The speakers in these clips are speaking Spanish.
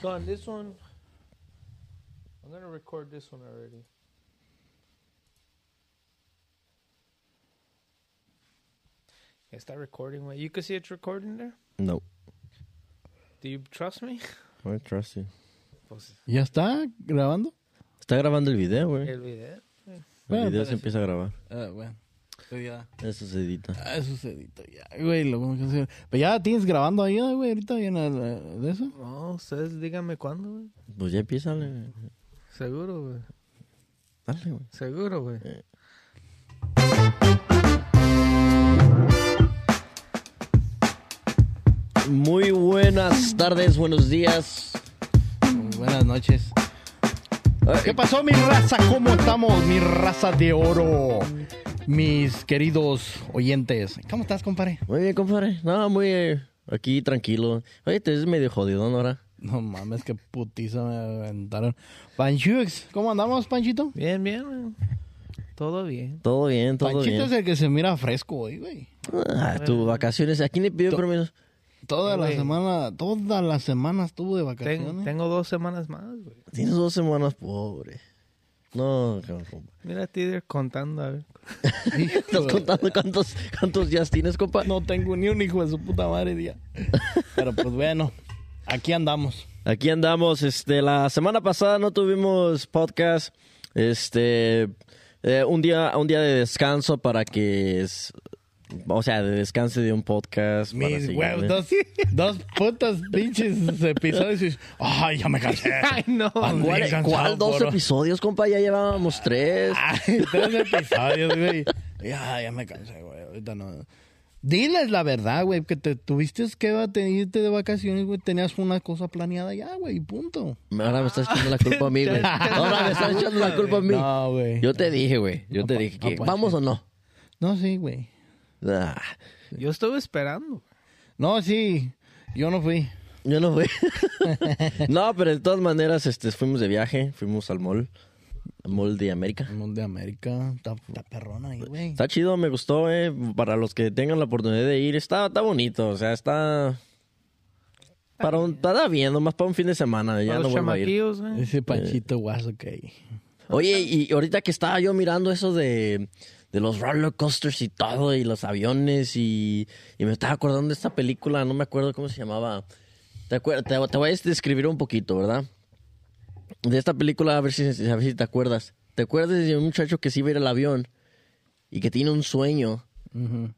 So on this one, I'm gonna record this one already. Está recording, way. You can see it's recording there. No, Do you trust me? I trust you. Pues ¿Ya está grabando? Está grabando el video, güey. el video. El Bueno, video se empieza a grabar. Ah, bueno. Ya. Eso se edita. Ah, eso se edita ya, güey. Lo que. Pero ya tienes grabando ahí, ¿no, güey, ahorita viene el- de eso. No, ustedes díganme cuándo, güey. Pues ya empieza, güey. Seguro, güey. Dale, güey. Seguro, güey. Muy buenas tardes, buenos días. Buenas noches. Ay, ¿Qué pasó, mi raza? ¿Cómo estamos, mi raza de oro? Mis queridos oyentes. ¿Cómo estás, compadre? Muy bien, compadre. No, muy eh, aquí tranquilo. Oye, te ves medio jodido, ¿no? Ahora. No mames, qué putiza me aventaron. Panchux, ¿cómo andamos, Panchito? Bien, bien, güey. Todo bien. Todo bien, todo Panchito bien. es el que se mira fresco hoy, güey. Ah, tu vacaciones. ¿A quién le pidió permiso? Toda la Güey. semana, toda la semana estuvo de vacaciones. tengo dos semanas más, güey. Tienes dos semanas, pobre. No, cabrón. Mira a Tider contando, a ver. ¿Estás contando cuántos, cuántos días tienes, compa? No tengo ni un hijo de su puta madre día. Pero pues bueno, aquí andamos. Aquí andamos. Este, la semana pasada no tuvimos podcast. Este, eh, un día, un día de descanso para que, o sea, de descanso de un podcast. Mis huevos, dos, dos putas pinches episodios y... Ay, ya me cansé. Ay, no. ¿Cuál, cuál dos episodios, compa? Ya llevábamos tres. Ay, tres episodios, güey. Ya, ya me cansé, güey. Ahorita no. Diles la verdad, güey, que te tuviste que irte de vacaciones, güey. Tenías una cosa planeada ya, güey, y punto. Ahora me estás echando la culpa a mí, güey. Ahora me estás echando la culpa a mí. No, güey. Yo te dije, güey. Yo te dije que vamos o no. No, sí, güey. Ah, Yo estuve esperando. No, sí. Yo no fui. yo no fui. no, pero de todas maneras, este, fuimos de viaje, fuimos al mall, al mall de América. Mundo de América. Está, está perrona ahí, güey. Está chido, me gustó, eh. Para los que tengan la oportunidad de ir, está, está bonito, o sea, está. Para un, está bien, nomás para un fin de semana, ya Para no vuelvo a ir. güey. Ese panchito guaso que hay. Oye, y ahorita que estaba yo mirando eso de, de los roller coasters y todo, y los aviones, y, y me estaba acordando de esta película, no me acuerdo cómo se llamaba. Te, acuer- te, te voy a describir un poquito, ¿verdad? De esta película, a ver si, a ver si te acuerdas. ¿Te acuerdas de un muchacho que se iba a ir al avión y que tiene un sueño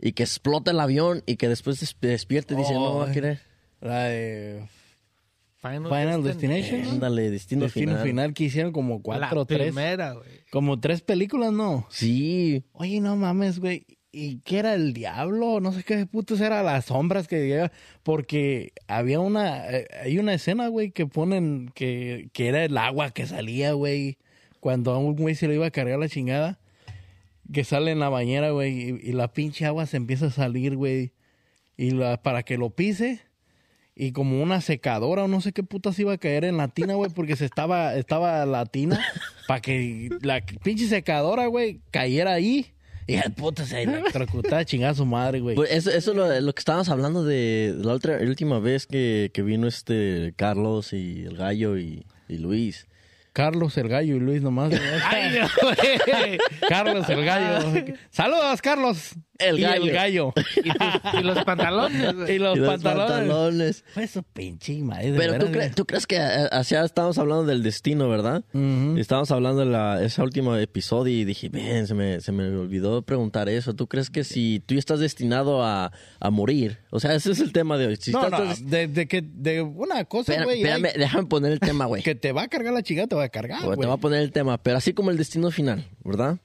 y que explota el avión y que después des- despierta y dice, no va a querer? La de Final, Final Destination. Ándale, destino, Destino final. final. que hicieron como cuatro La o tres. primera, güey. Como tres películas, ¿no? Sí, Oye, no mames, güey. ¿Y qué era el diablo? No sé qué putos era las sombras que llega. Porque había una. eh, hay una escena, güey, que ponen que, que era el agua que salía, güey. Cuando a un güey se le iba a cargar la chingada. Que sale en la bañera, güey. Y, y la pinche agua se empieza a salir, güey. Y la, para que lo pise. Y como una secadora o no sé qué putas iba a caer en la tina, güey, porque se estaba, estaba la tina para que la pinche secadora, güey, cayera ahí. Y el puta se electrocutaba chingada a su madre, güey. Pues eso, eso es lo, lo que estábamos hablando de la otra la última vez que, que vino este Carlos y el gallo y, y Luis. Carlos el gallo y Luis nomás. Ay, no, güey. Carlos el gallo. Saludos, Carlos. El Y gallo. el gallo. Y, tus- y los pantalones. Y los, Y los pantalones. pantalones. Fue eso pinche madre. Pero tú, crees, tú crees que eh, hacia estábamos hablando del destino, ¿verdad? Ujú. Estábamos hablando de la, ese último episodio y dije, ven, se me, se me olvidó preguntar eso. ¿Tú crees que si tú estás destinado a, a morir? O sea, ese es el tema de hoy. Si No, estás no, de, de que de una cosa, güey, espérame, hay- déjame poner el tema, güey. que te va a cargar la chingada, te va a cargar, Te güey. voy a poner el tema, pero así como el destino final, ¿verdad?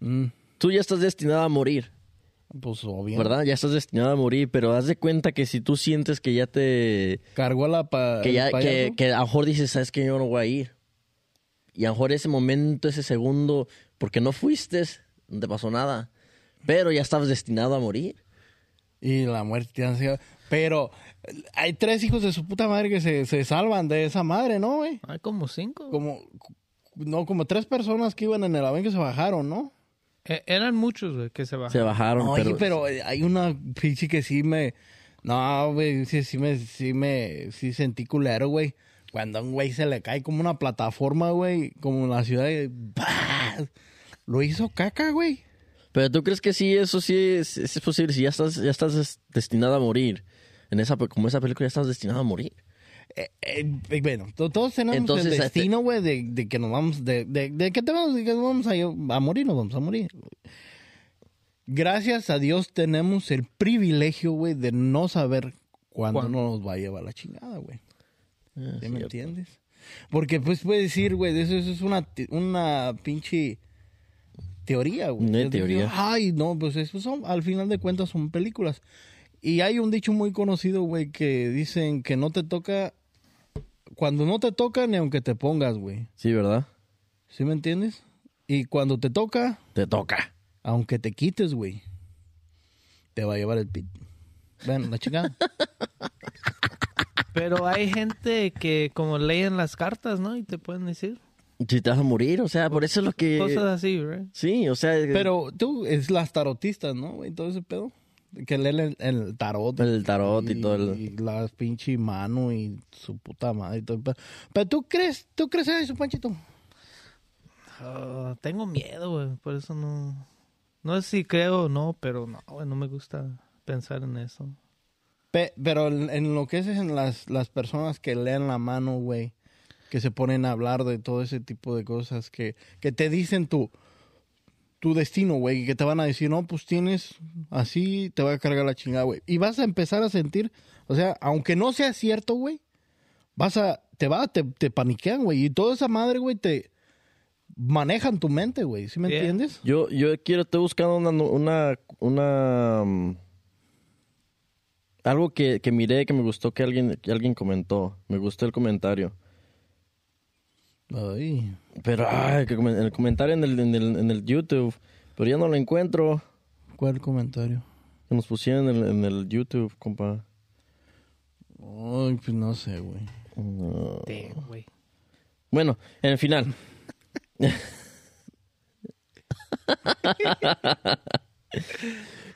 Mm, Tú ya estás destinado a morir. Pues obvio. ¿verdad? Ya estás destinado a morir, pero haz de cuenta que si tú sientes que ya te... Cargó la pa Que, ya, que, a lo mejor dices, sabes que yo no voy a ir. Y a lo mejor ese momento, ese segundo, porque no fuiste, no te pasó nada. Pero ya estabas destinado a morir. Y la muerte te ansia. Pero hay tres hijos de su puta madre que se, se salvan de esa madre, ¿no, güey? Hay como cinco. Como, no, como tres personas que iban en el avión que se bajaron, ¿no? E- eran muchos, güey, que se Se bajaron. bajaron, Oye, pero... pero, hay una pinche que sí me... No, güey, sí, sí me, sí me, sí sentí culero, güey. Cuando a un güey se le cae como una plataforma, güey, como en la ciudad. Lo hizo caca, güey. Pero tú crees que sí, eso sí es, es posible. Si ya estás, ya estás des- destinado a morir. En esa, como esa película ya estás destinado a morir. Eh, eh, bueno, to- todos tenemos Entonces, el este- destino, güey, de, de que nos vamos, de, de, de que te vamos, de que nos vamos a, a morir, nos vamos a morir. Gracias a Dios tenemos el privilegio, güey, de no saber cuándo ¿Cuándo? nos va a llevar la chingada, güey. Ah, ¿Sí me entiendes? Porque pues puedes decir, güey, eso, eso es una, una pinche teoría, güey. Decir, teoría. Ay, no, pues eso son, al final de cuentas son películas. Y hay un dicho muy conocido, güey, que dicen que no te toca, cuando no te toca ni aunque te pongas, güey. Sí, ¿verdad? ¿Sí me entiendes? Y cuando te toca, Te toca. aunque te quites, güey, te va a llevar el pit. Bueno, la chingada. Pero hay gente que como leen las cartas, ¿no? Y te pueden decir Si te vas a morir, o sea, por eso es lo que... cosas así, ¿right? Sí, o sea... Pero tú, es las tarotistas, ¿no, güey? Todo ese pedo. Que leen el, el tarot. El tarot y todo el- Y las pinche mano y su puta madre y todo el pedo. Pero tú crees, tú crees en eso, Panchito. Ah, tengo miedo, güey. Por eso no... No sé si creo o no, pero no, güey. No me gusta pensar en eso. Pe- pero en, en lo que es en las, las personas que leen la mano, güey, que se ponen a hablar de todo ese tipo de cosas, que, que te dicen tu, tu destino, güey, y que te van a decir, no, pues tienes así, te va a cargar la chingada, güey. Y vas a empezar a sentir, o sea, aunque no sea cierto, güey, vas a, te va, te, te paniquean, güey, y toda esa madre, güey, te manejan tu mente, güey, ¿sí me Yeah. entiendes? Yo, yo quiero, estoy buscando una, una, una mm, algo que, que miré que me gustó que alguien, que alguien comentó. Me gustó el comentario. Ay, Pero, ay, que comen- el comentario en el, en el, en el YouTube, pero ya no lo encuentro. ¿cuál comentario? Que nos pusieron en el, en el YouTube, compa. Ay, pues no sé, güey. No. Damn, güey. Bueno, en el final.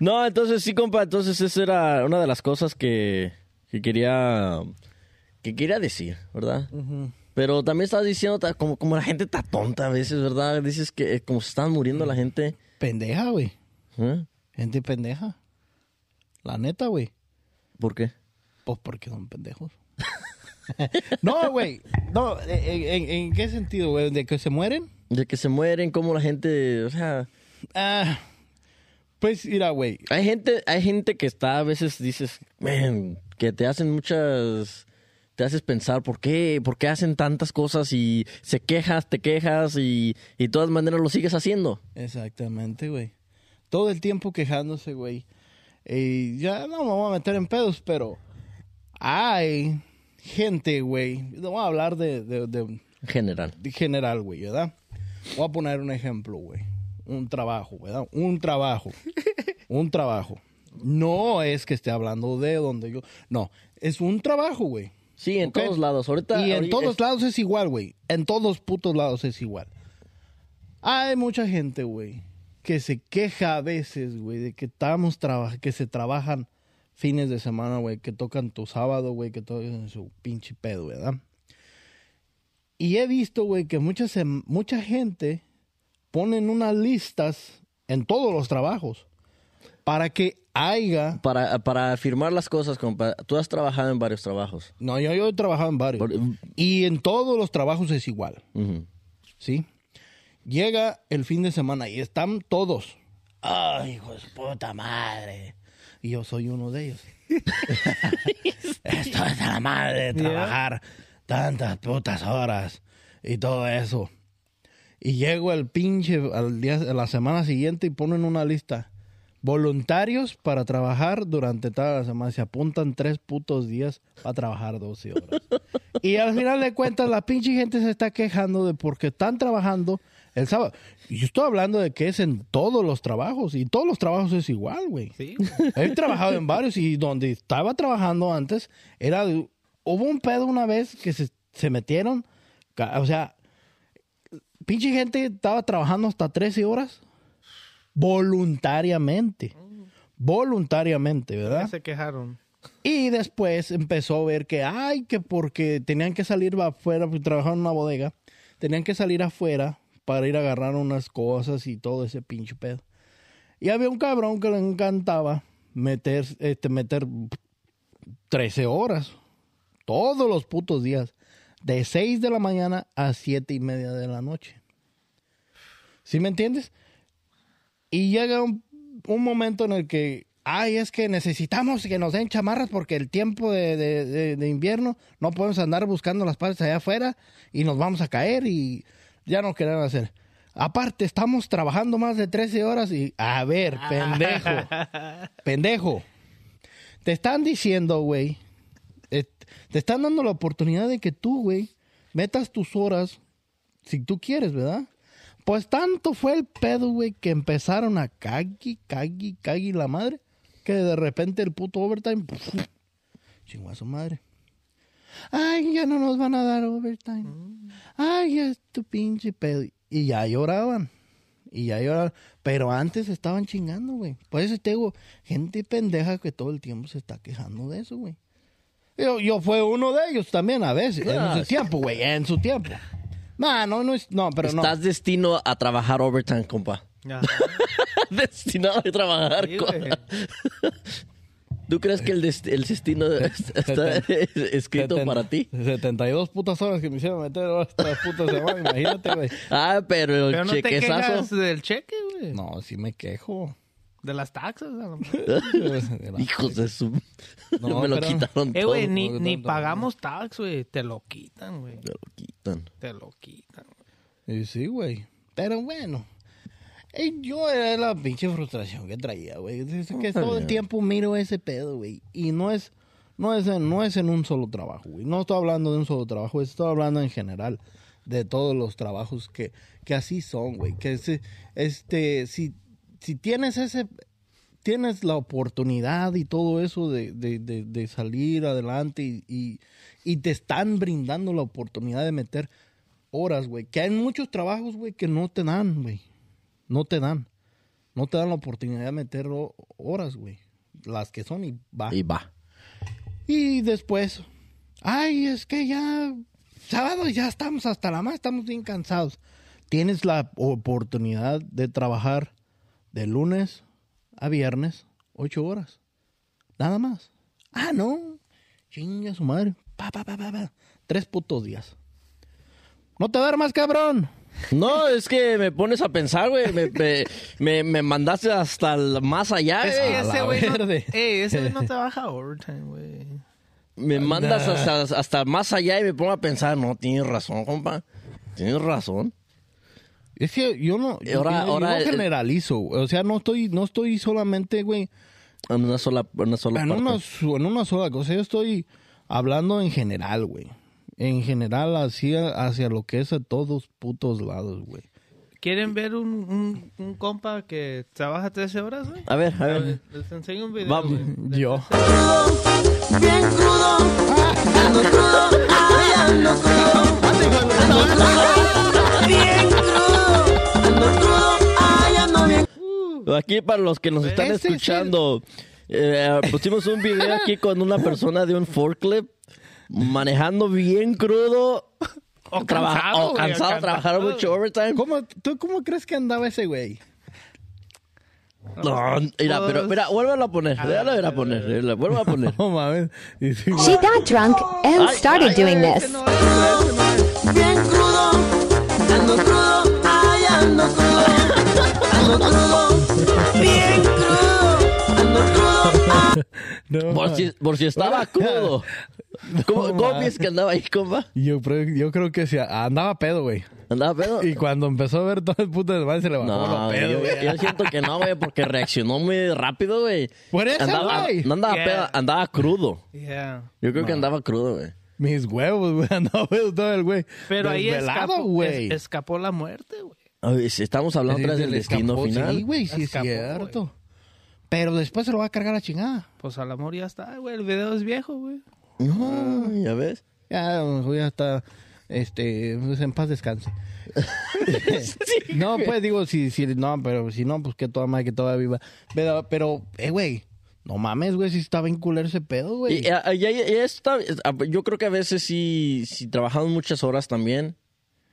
no, entonces sí, compa, entonces esa era una de las cosas que, que quería que quería decir, ¿verdad? Pero también estabas diciendo como, como la gente está tonta a veces, ¿verdad? Dices que eh, como se están muriendo la gente. Pendeja, güey. ¿eh? Gente pendeja. La neta, güey. ¿Por qué? Pues porque son pendejos. no, güey. No, ¿en, en- en qué sentido, güey? ¿De que se mueren? De que se mueren, como la gente, o sea, Ah, pues mira, güey. Hay gente, hay gente que está a veces dices, man, que te hacen muchas, te haces pensar por qué, por qué hacen tantas cosas y se quejas, te quejas y, y de todas maneras lo sigues haciendo. Exactamente, güey. Todo el tiempo quejándose, güey. Y ya no me voy a meter en pedos, pero hay gente, güey. No voy a hablar de, de, de, En general. de general, güey, ¿verdad? Voy a poner un ejemplo, güey. Un trabajo, ¿verdad? Un trabajo. un trabajo. No es que esté hablando de donde yo. No, es un trabajo, güey. Sí, en todos lados. Ahorita. Y en ahorita- todos lados es igual, güey. En todos putos lados es igual. Hay mucha gente, güey, que se queja a veces, güey, de que estamos traba- que se trabajan fines de semana, güey, que tocan tu sábado, güey, que tocan su pinche pedo, ¿verdad? Y he visto, güey, que mucha, mucha gente ponen unas listas en todos los trabajos para que haya... Para, para afirmar las cosas, compa, tú has trabajado en varios trabajos. No, yo, yo he trabajado en varios. Por- Y en todos los trabajos es igual. ¿sí? Llega el fin de semana y están todos. ¡Ay, hijo de puta madre! Y yo soy uno de ellos. Esto es de la madre, Yeah. trabajar tantas putas horas y todo eso. Y llego el pinche al día, a la semana siguiente y ponen una lista. Voluntarios para trabajar durante toda la semana. Se apuntan tres putos días para trabajar 12 horas. Y al final de cuentas, la pinche gente se está quejando de porque están trabajando el sábado. Y yo estoy hablando de que es en todos los trabajos. Y todos los trabajos es igual, güey. Sí. He trabajado en varios y donde estaba trabajando antes, era hubo un pedo una vez que se, se metieron, o sea, pinche gente estaba trabajando hasta 13 horas voluntariamente. Voluntariamente, Ya ¿verdad? se quejaron. Y después empezó a ver que, ay, que porque tenían que salir afuera, porque trabajaban en una bodega, tenían que salir afuera para ir a agarrar unas cosas y todo ese pinche pedo. Y había un cabrón que le encantaba meter, este, meter 13 horas, todos los putos días, de 6 de la mañana a 7 y media de la noche. ¿Sí me entiendes? Y llega un, un momento en el que, ay, es que necesitamos que nos den chamarras porque el tiempo de, de- de- de invierno no podemos andar buscando las partes allá afuera y nos vamos a caer y ya no queremos hacer. Aparte, estamos trabajando más de 13 horas y, a ver, pendejo, pendejo. Te están diciendo, güey, eh, te están dando la oportunidad de que tú, güey, metas tus horas si tú quieres, ¿verdad? Pues tanto fue el pedo, güey, que empezaron a cagui, cagui, cagui la madre, que de repente el puto overtime, puf, chingó a su madre. Ay, ya no nos van a dar overtime. Ay, ya es tu pinche pedo. Y ya lloraban. Y ya lloraban. Pero antes estaban chingando, güey. Por eso te digo, gente pendeja que todo el tiempo se está quejando de eso, güey. Yo, yo fue uno de ellos también a veces, en su tiempo, güey, en su tiempo. No, no, no, es- no, pero no. Estás destino a trabajar overtime, compa. Ajá. Destinado a trabajar. Sí. ¿Tú crees que el, dest- el destino es- está escrito Seten- para ti? 72 putas horas que me hicieron meter ahora esta puta semana, imagínate, güey. Ah, pero el Pero no te chequezazo. quejas del cheque, güey. No, sí me quejo. De las taxas, a lo mejor. Hijos de su. No, me lo pero- quitaron Eh, todo. güey, ni, no, ni pagamos tax, güey. Te lo quitan, güey. Me lo quitan. Te lo quitan. güey. Y sí, güey. Pero bueno. Eh, yo era la pinche frustración que traía, güey. Es que todo el tiempo miro ese pedo, güey. Y no es, no es, en, no es en un solo trabajo, güey. No estoy hablando de un solo trabajo, estoy hablando en general de todos los trabajos que, que así son, güey. Que se- este, si, si tienes ese, tienes la oportunidad y todo eso de, de, de, de salir adelante y, y, y te están brindando la oportunidad de meter horas, güey. Que hay muchos trabajos, güey, que no te dan, güey. No te dan. No te dan la oportunidad de meter ho- horas, güey. Las que son y va. Y va. Y después, ay, es que ya, sábado ya estamos hasta la más, estamos bien cansados. Tienes la oportunidad de trabajar de lunes a viernes, ocho horas. Nada más. Ah, no. Chinga su madre. Pa, pa, pa, pa, pa. Tres putos días. No te duermas, cabrón. No, es que me pones a pensar, güey. Me, me, me, me mandaste hasta el más allá, Es que ese güey no. Ey, ese no trabaja overtime, güey. Me mandas hasta, hasta más allá y me pongo a pensar, no, tienes razón, compa. Tienes razón. Es que yo no, yo, Ahora- yo- yo ahora no generalizo. O sea, no estoy, no estoy solamente, güey, En una sola, una sola en parte. una, su- en una sola cosa. Yo estoy hablando en general, güey. En general, hacia, hacia lo que es a todos putos lados, güey. ¿Quieren ver un, un, un compa que trabaja 13 horas, güey? A ver, a ver. ver, Les enseño un video, Vamos. Yo. Aquí para los que nos están Ese es el- escuchando, eh, pusimos un video aquí con una persona de un forklift manejando bien crudo. O traba- cansado, o cansado, cansado. trabajar mucho overtime. ¿Cómo, ¿Tú cómo crees que andaba ese güey? No, mira, Pues- pero mira, vuélvelo a poner, déjalo ir a poner, vuelvo a poner. No mames. She got drunk and started doing this. bien crudo, ando crudo, ay, ando crudo, ando crudo, bien crudo, ando crudo, No, Por si, por si estaba crudo. ¿Cómo, No, cómo piensas que andaba ahí, compa? Yo, creo- yo creo que sí, andaba pedo, güey. ¿Andaba pedo? Y cuando empezó a ver todo el puto desmadre se le bajó No, lo pedo, yo, güey. yo siento que no, güey, porque reaccionó muy rápido, güey. Por eso, Andaba, güey. no andaba Yeah. pedo, andaba crudo. Yeah. Yo creo que andaba crudo, güey. Mis huevos, güey. Andaba pedo todo el güey. Pero ahí escapó, güey. es- escapó la muerte, güey. Estamos hablando otra vez del destino escapó, final. Sí, güey, sí es Escapó, cierto. Pero después se lo va a cargar a chingada. Pues al amor ya está, güey. El video es viejo, güey. No, ya ves. Ya, ya está, este, pues en paz descanse. no, pues digo, si, si, no, pero si no, pues que toda madre, que toda viva. Pero, pero, eh, güey, No mames, güey, si está bien culero ese pedo, güey. Y, y- y- y está- yo creo que a veces sí, si trabajamos muchas horas también,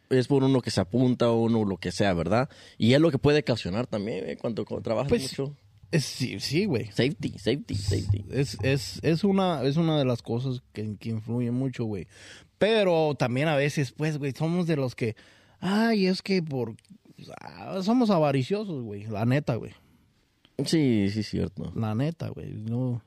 es por uno que se apunta o uno lo que sea, ¿verdad? Y es lo que puede ocasionar también, eh, cuando, cuando trabajas Pues, mucho. Es- sí, sí, güey. Safety, safety, safety. Es, es, es, una, es una de las cosas que, que influyen mucho, güey. Pero también a veces, pues, güey, somos de los que, ay, es que por... ah, Somos avariciosos, güey, la neta, güey. Sí, sí, cierto. La neta, güey. No.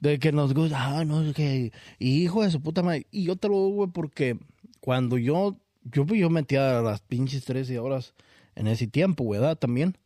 De que nos gusta, ah, no, es que. y hijo de su puta madre. Y yo te lo digo, güey, porque cuando yo. Yo, pues, yo metía las pinches 13 horas en ese tiempo, ¿verdad? También.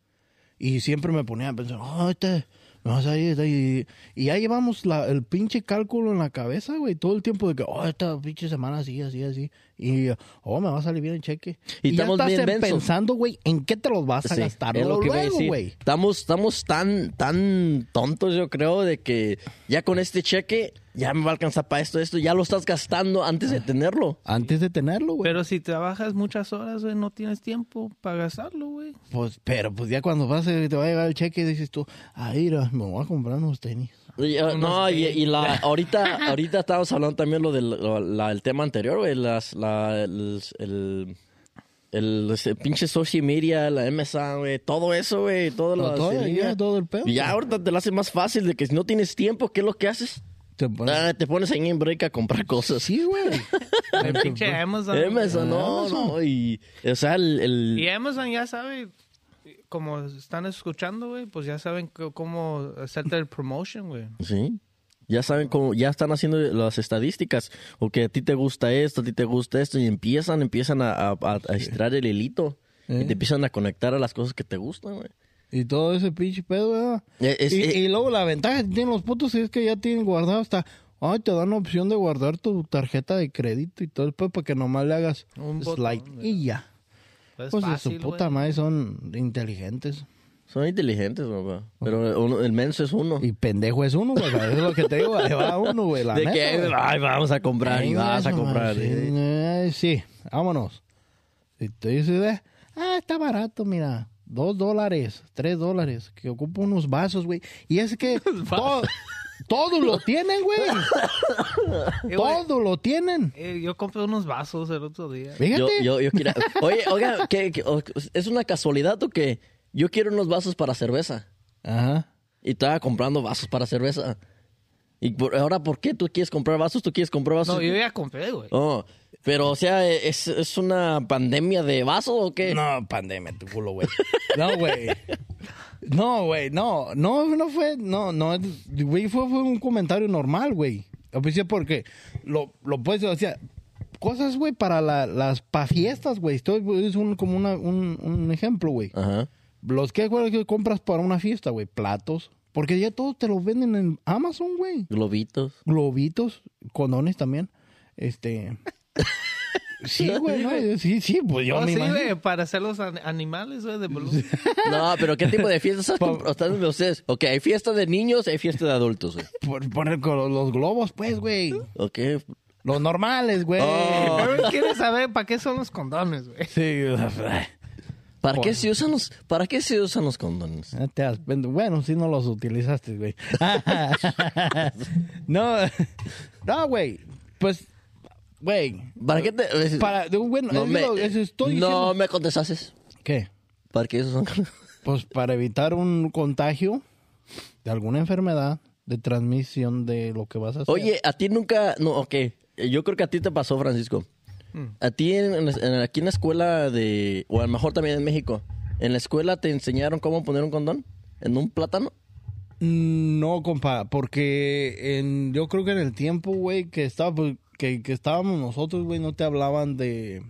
Y siempre me ponía a pensar, oh, este. Me vas este", y, y ya llevamos la, el pinche cálculo en la cabeza, güey, todo el tiempo de que, oh, esta pinche semana así, así, así. Y, oh, me va a salir bien el cheque. Y Y, ya estamos estás bien pensando, güey, en qué te los vas a Sí, gastar es lo luego, que luego, güey. Estamos, estamos tan, tan tontos, yo creo, de que ya con este cheque ya me va a alcanzar para esto, esto, ya lo estás gastando antes de tenerlo. Antes de tenerlo, güey. Pero si trabajas muchas horas, güey, no tienes tiempo para gastarlo, güey. Pues, pero pues ya cuando vas, te va a llegar el cheque y dices tú, ay, mira, me voy a comprar unos tenis. Y, uh, no, y, y la, ahorita, ahorita estábamos hablando también lo del lo- la- el tema anterior, güey, las, la, el, el, el- ese pinche social media, la MSA, güey, todo eso, güey, todo, lo todo, ya, todo el pedo. Y ya ahorita te lo hace más fácil de que si no tienes tiempo, ¿qué es lo que haces? Te pones- Ah, te pones ahí en break a comprar cosas. Sí, güey. El pinche Amazon. Amazon, no, Amazon. no, y, o sea, el, el- Y Amazon ya sabe, como están escuchando, güey, pues ya saben cómo hacerte el promotion, güey. sí, ya saben cómo, ya están haciendo las estadísticas, o que a ti te gusta esto, a ti te gusta esto, y empiezan, empiezan a, a, a- a estirar el hilito, Eh. y te empiezan a conectar a las cosas que te gustan, güey. Y todo ese pinche pedo, ¿verdad? Eh, es- y, eh, y luego la ventaja que tienen los putos es que ya tienen guardado hasta... Ay, te dan la opción de guardar tu tarjeta de crédito y todo el pedo para que nomás le hagas Un slide y ya. Es Pues de su puta güey. madre son inteligentes. Son inteligentes, papá. Pero uno- el menso es uno. Y pendejo es uno, güey. Es lo que te digo, ahí va uno, güey. La de neta, que, güey. ay, vamos a comprar y vas a eso, comprar. Sí, eh. sí, vámonos. Y te dice, eh, ah, está barato, mira. Dos dólares, tres dólares, que ocupa unos vasos, güey. Y es que todo, todo lo tienen, güey. Eh, güey, Todo lo tienen. eh, yo compré unos vasos el otro día. Fíjate. Yo, yo, yo quería... Oye, oiga, ¿qué- qué- o- ¿es una casualidad o qué? Yo quiero unos vasos para cerveza. Ajá. Y estaba comprando vasos para cerveza. Y por- ahora, ¿por qué tú quieres comprar vasos? ¿Tú quieres comprar vasos? No, yo ya compré, güey. Oh, pero, o sea, ¿es, es una pandemia de vasos o qué? No, pandemia, tu culo, güey. No, güey. No, güey, no, no, no fue, no, no, güey, fue, fue un comentario normal, güey. Porque lo, lo puedes, o sea, cosas, güey, para la- las pa fiestas, güey. Esto es un, como una, un, un ejemplo, güey. Ajá. Los que, que compras para una fiesta, güey, platos. Porque ya todos te los venden en Amazon, güey. Globitos. Globitos, condones también. Este. Sí, güey, no, sí, sí, pues yo Oh, me sí, güey, para hacer los an- animales, güey, de Blue. No, pero ¿qué tipo de fiestas? Están ustedes? Ok, hay fiesta de niños, hay fiesta de adultos. güey. Por poner con los globos, pues, güey. Ok. Los normales, güey. Oh. Pero quieres saber para qué son los condones, güey. Sí. ¿Para qué se usan los, para qué se usan los condones? Has- Bueno, si no los utilizaste, güey. no, no, güey. Pues, güey. ¿Para qué te...? Para, bueno, no es me, lo- eso estoy no diciendo. me contestases. ¿Qué? ¿Para qué esos son? Pues para evitar un contagio de alguna enfermedad de transmisión de lo que vas a hacer. Oye, a ti nunca... No, ok. Yo creo que a ti te pasó, Francisco. A ti en, en- aquí en la escuela de... O a lo mejor también en México. ¿En la escuela te enseñaron cómo poner un condón? ¿En un plátano? No, compa, porque en, yo creo que en el tiempo, güey, que, estaba, pues, que, que estábamos nosotros, güey, no te hablaban de...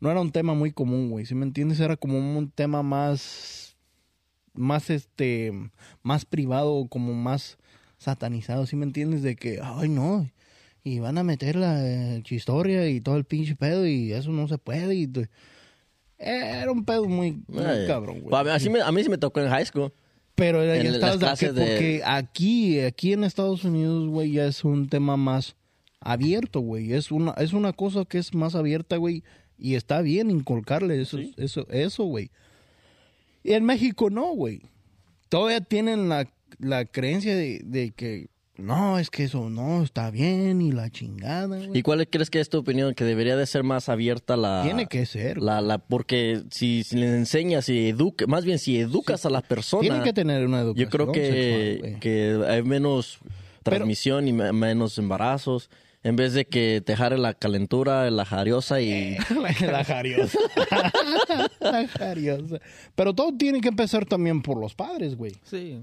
No era un tema muy común, güey, ¿sí me entiendes? Era como un tema más... Más, este... Más privado, como más satanizado, ¿sí me entiendes? De que, ay, no, y van a meter la eh, chistorria y todo el pinche pedo y eso no se puede y... Era un pedo muy, cabrón, güey. a, mí, así me- a mí sí me tocó en high school. Pero ya En estás las de- de- porque aquí, aquí en Estados Unidos, güey, ya es un tema más abierto, güey. Es una, es una cosa que es más abierta, güey. Y está bien inculcarle eso, eso, eso, güey. Y en México no, güey. Todavía tienen la la creencia de, de que no, es que eso no está bien y la chingada, güey. ¿Y cuál crees que es tu opinión? Que debería de ser más abierta la... Tiene que ser. La, la, porque si, si les enseñas y educas, más bien si educas a las personas, Tiene que tener una educación yo creo que, sexual, que hay menos transmisión y me- menos embarazos. En vez de que te jare la calentura, la jariosa y... la, la jariosa. la jariosa. Pero todo tiene que empezar también por los padres, güey. Sí.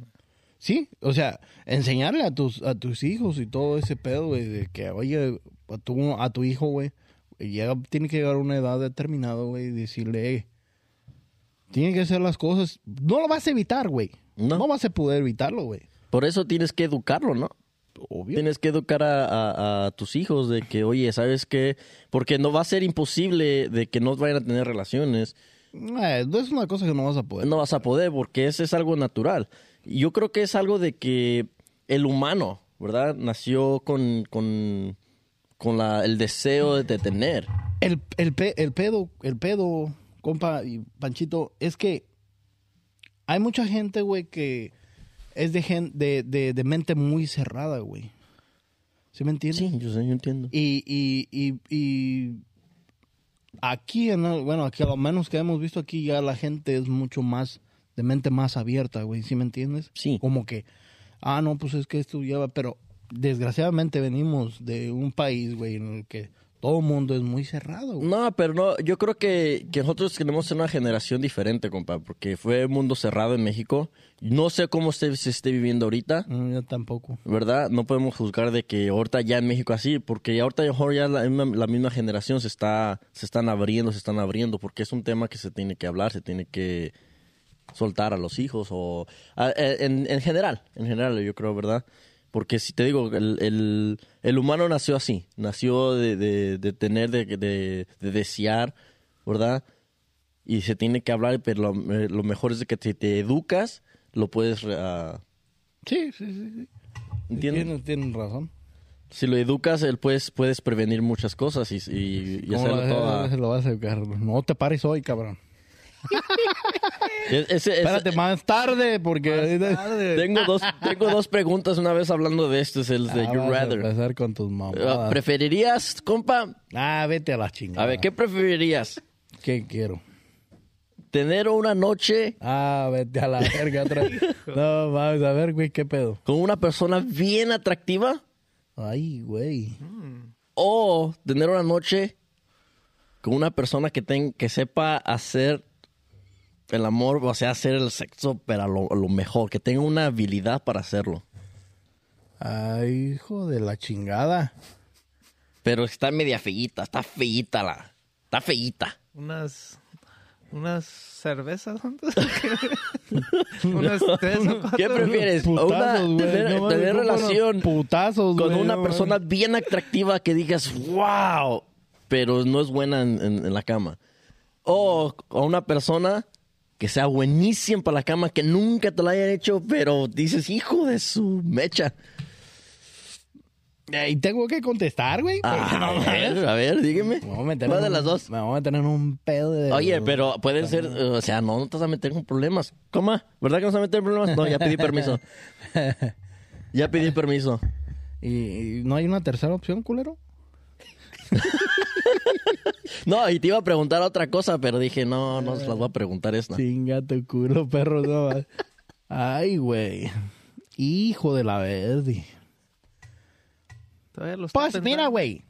Sí, o sea, enseñarle a tus, a tus hijos y todo ese pedo, güey, de que, oye, a tu, a tu hijo, güey, llega, tiene que llegar a una edad determinada, güey, y decirle, "Eh, tiene que hacer las cosas. No lo vas a evitar, güey. No. No. vas a poder evitarlo, güey. Por eso tienes que educarlo, ¿no? Obvio. Tienes que educar a, a- a tus hijos de que, oye, ¿sabes qué? Porque no va a ser imposible de que no vayan a tener relaciones. Eh, no es una cosa que no vas a poder. No vas a poder porque ese es algo natural. Y Yo creo que es algo de que el humano, ¿verdad? Nació con, con, con la, el deseo de tener. El, el, pe- el pedo, el pedo, compa y Panchito, es que hay mucha gente, güey, que es de, gen- de, de, de mente muy cerrada, güey. ¿Sí me entiendes? Sí, yo sé, yo entiendo. Y, y, y, y aquí, en el- bueno, aquí a lo menos que hemos visto aquí, ya la gente es mucho más, de mente más abierta, güey, ¿sí me entiendes? Sí. Como que, ah, no, pues es que esto lleva, pero desgraciadamente venimos de un país, güey, en el que todo el mundo es muy cerrado, güey. No, pero no, yo creo que, que nosotros tenemos una generación diferente, compa, porque fue un mundo cerrado en México. No sé cómo se, se esté viviendo ahorita, No, yo tampoco. ¿verdad? No podemos juzgar de que ahorita ya en México así, porque ahorita mejor ya la, misma- la misma generación se está, se están abriendo, se están abriendo, porque es un tema que se tiene que hablar, se tiene que soltar a los hijos o a- en, en general, en general yo creo, ¿verdad? Porque si te digo, el, el, el humano nació así, nació de, de, de tener, de, de, de desear, ¿verdad? Y se tiene que hablar, pero lo, eh, lo mejor es que te, te educas, lo puedes, ah, Sí, sí, sí. sí. ¿entiendes? Tienen, tienen razón. Si lo educas, él puedes, puedes prevenir muchas cosas y, y, y ¿Cómo hacerlo lo- todo. a- se lo vas a educar? No te pares hoy, cabrón. Es- ese- Espérate más tarde, porque... tengo, dos, tengo dos preguntas una vez hablando de esto, es el de Ah, You Rather. empezar con tus Ah, mamadas. ¿Preferirías, compa? ah, vete a la chingada. A ver, ¿qué preferirías? ¿Qué quiero? ¿Tener una noche Ah, vete a la verga otra vez. No, vamos a ver, güey, qué pedo. con una persona bien atractiva Ay, güey. o tener una noche con una persona que, ten- que sepa hacer el amor, o sea, hacer el sexo, pero a lo, a lo mejor, que tenga una habilidad para hacerlo? Ay, hijo de la chingada. Pero está media feíta, está feíta la. Está feíta. Unas. Unas cervezas antes. unas tres o cuatro. ¿Qué prefieres? Putazos, Una- güey. tener No mames, tener ¿cómo no? relación Putazos, con una no persona bien atractiva que digas, wow, pero no es buena en, en- en la cama. O a una persona que sea buenísima para la cama, que nunca te la hayan hecho, pero dices, hijo de su mecha. Y tengo que contestar, güey. Ah, a, ver, a ver, dígame. ¿Cuál de las dos? Me voy a meter en un pedo de... Oye, pero pueden ser, o sea, no, no te vas a meter con problemas. ¿Cómo? ¿Verdad que no vas a meter en problemas? No, ya pedí permiso. Ya pedí permiso. ¿Y, y no hay una tercera opción, culero? No, y te iba a preguntar otra cosa, pero dije, no, no se las voy a preguntar esta. Chinga tu culo, perro. No. Ay, güey. Hijo de la verde. Todavía lo Pues mira, güey.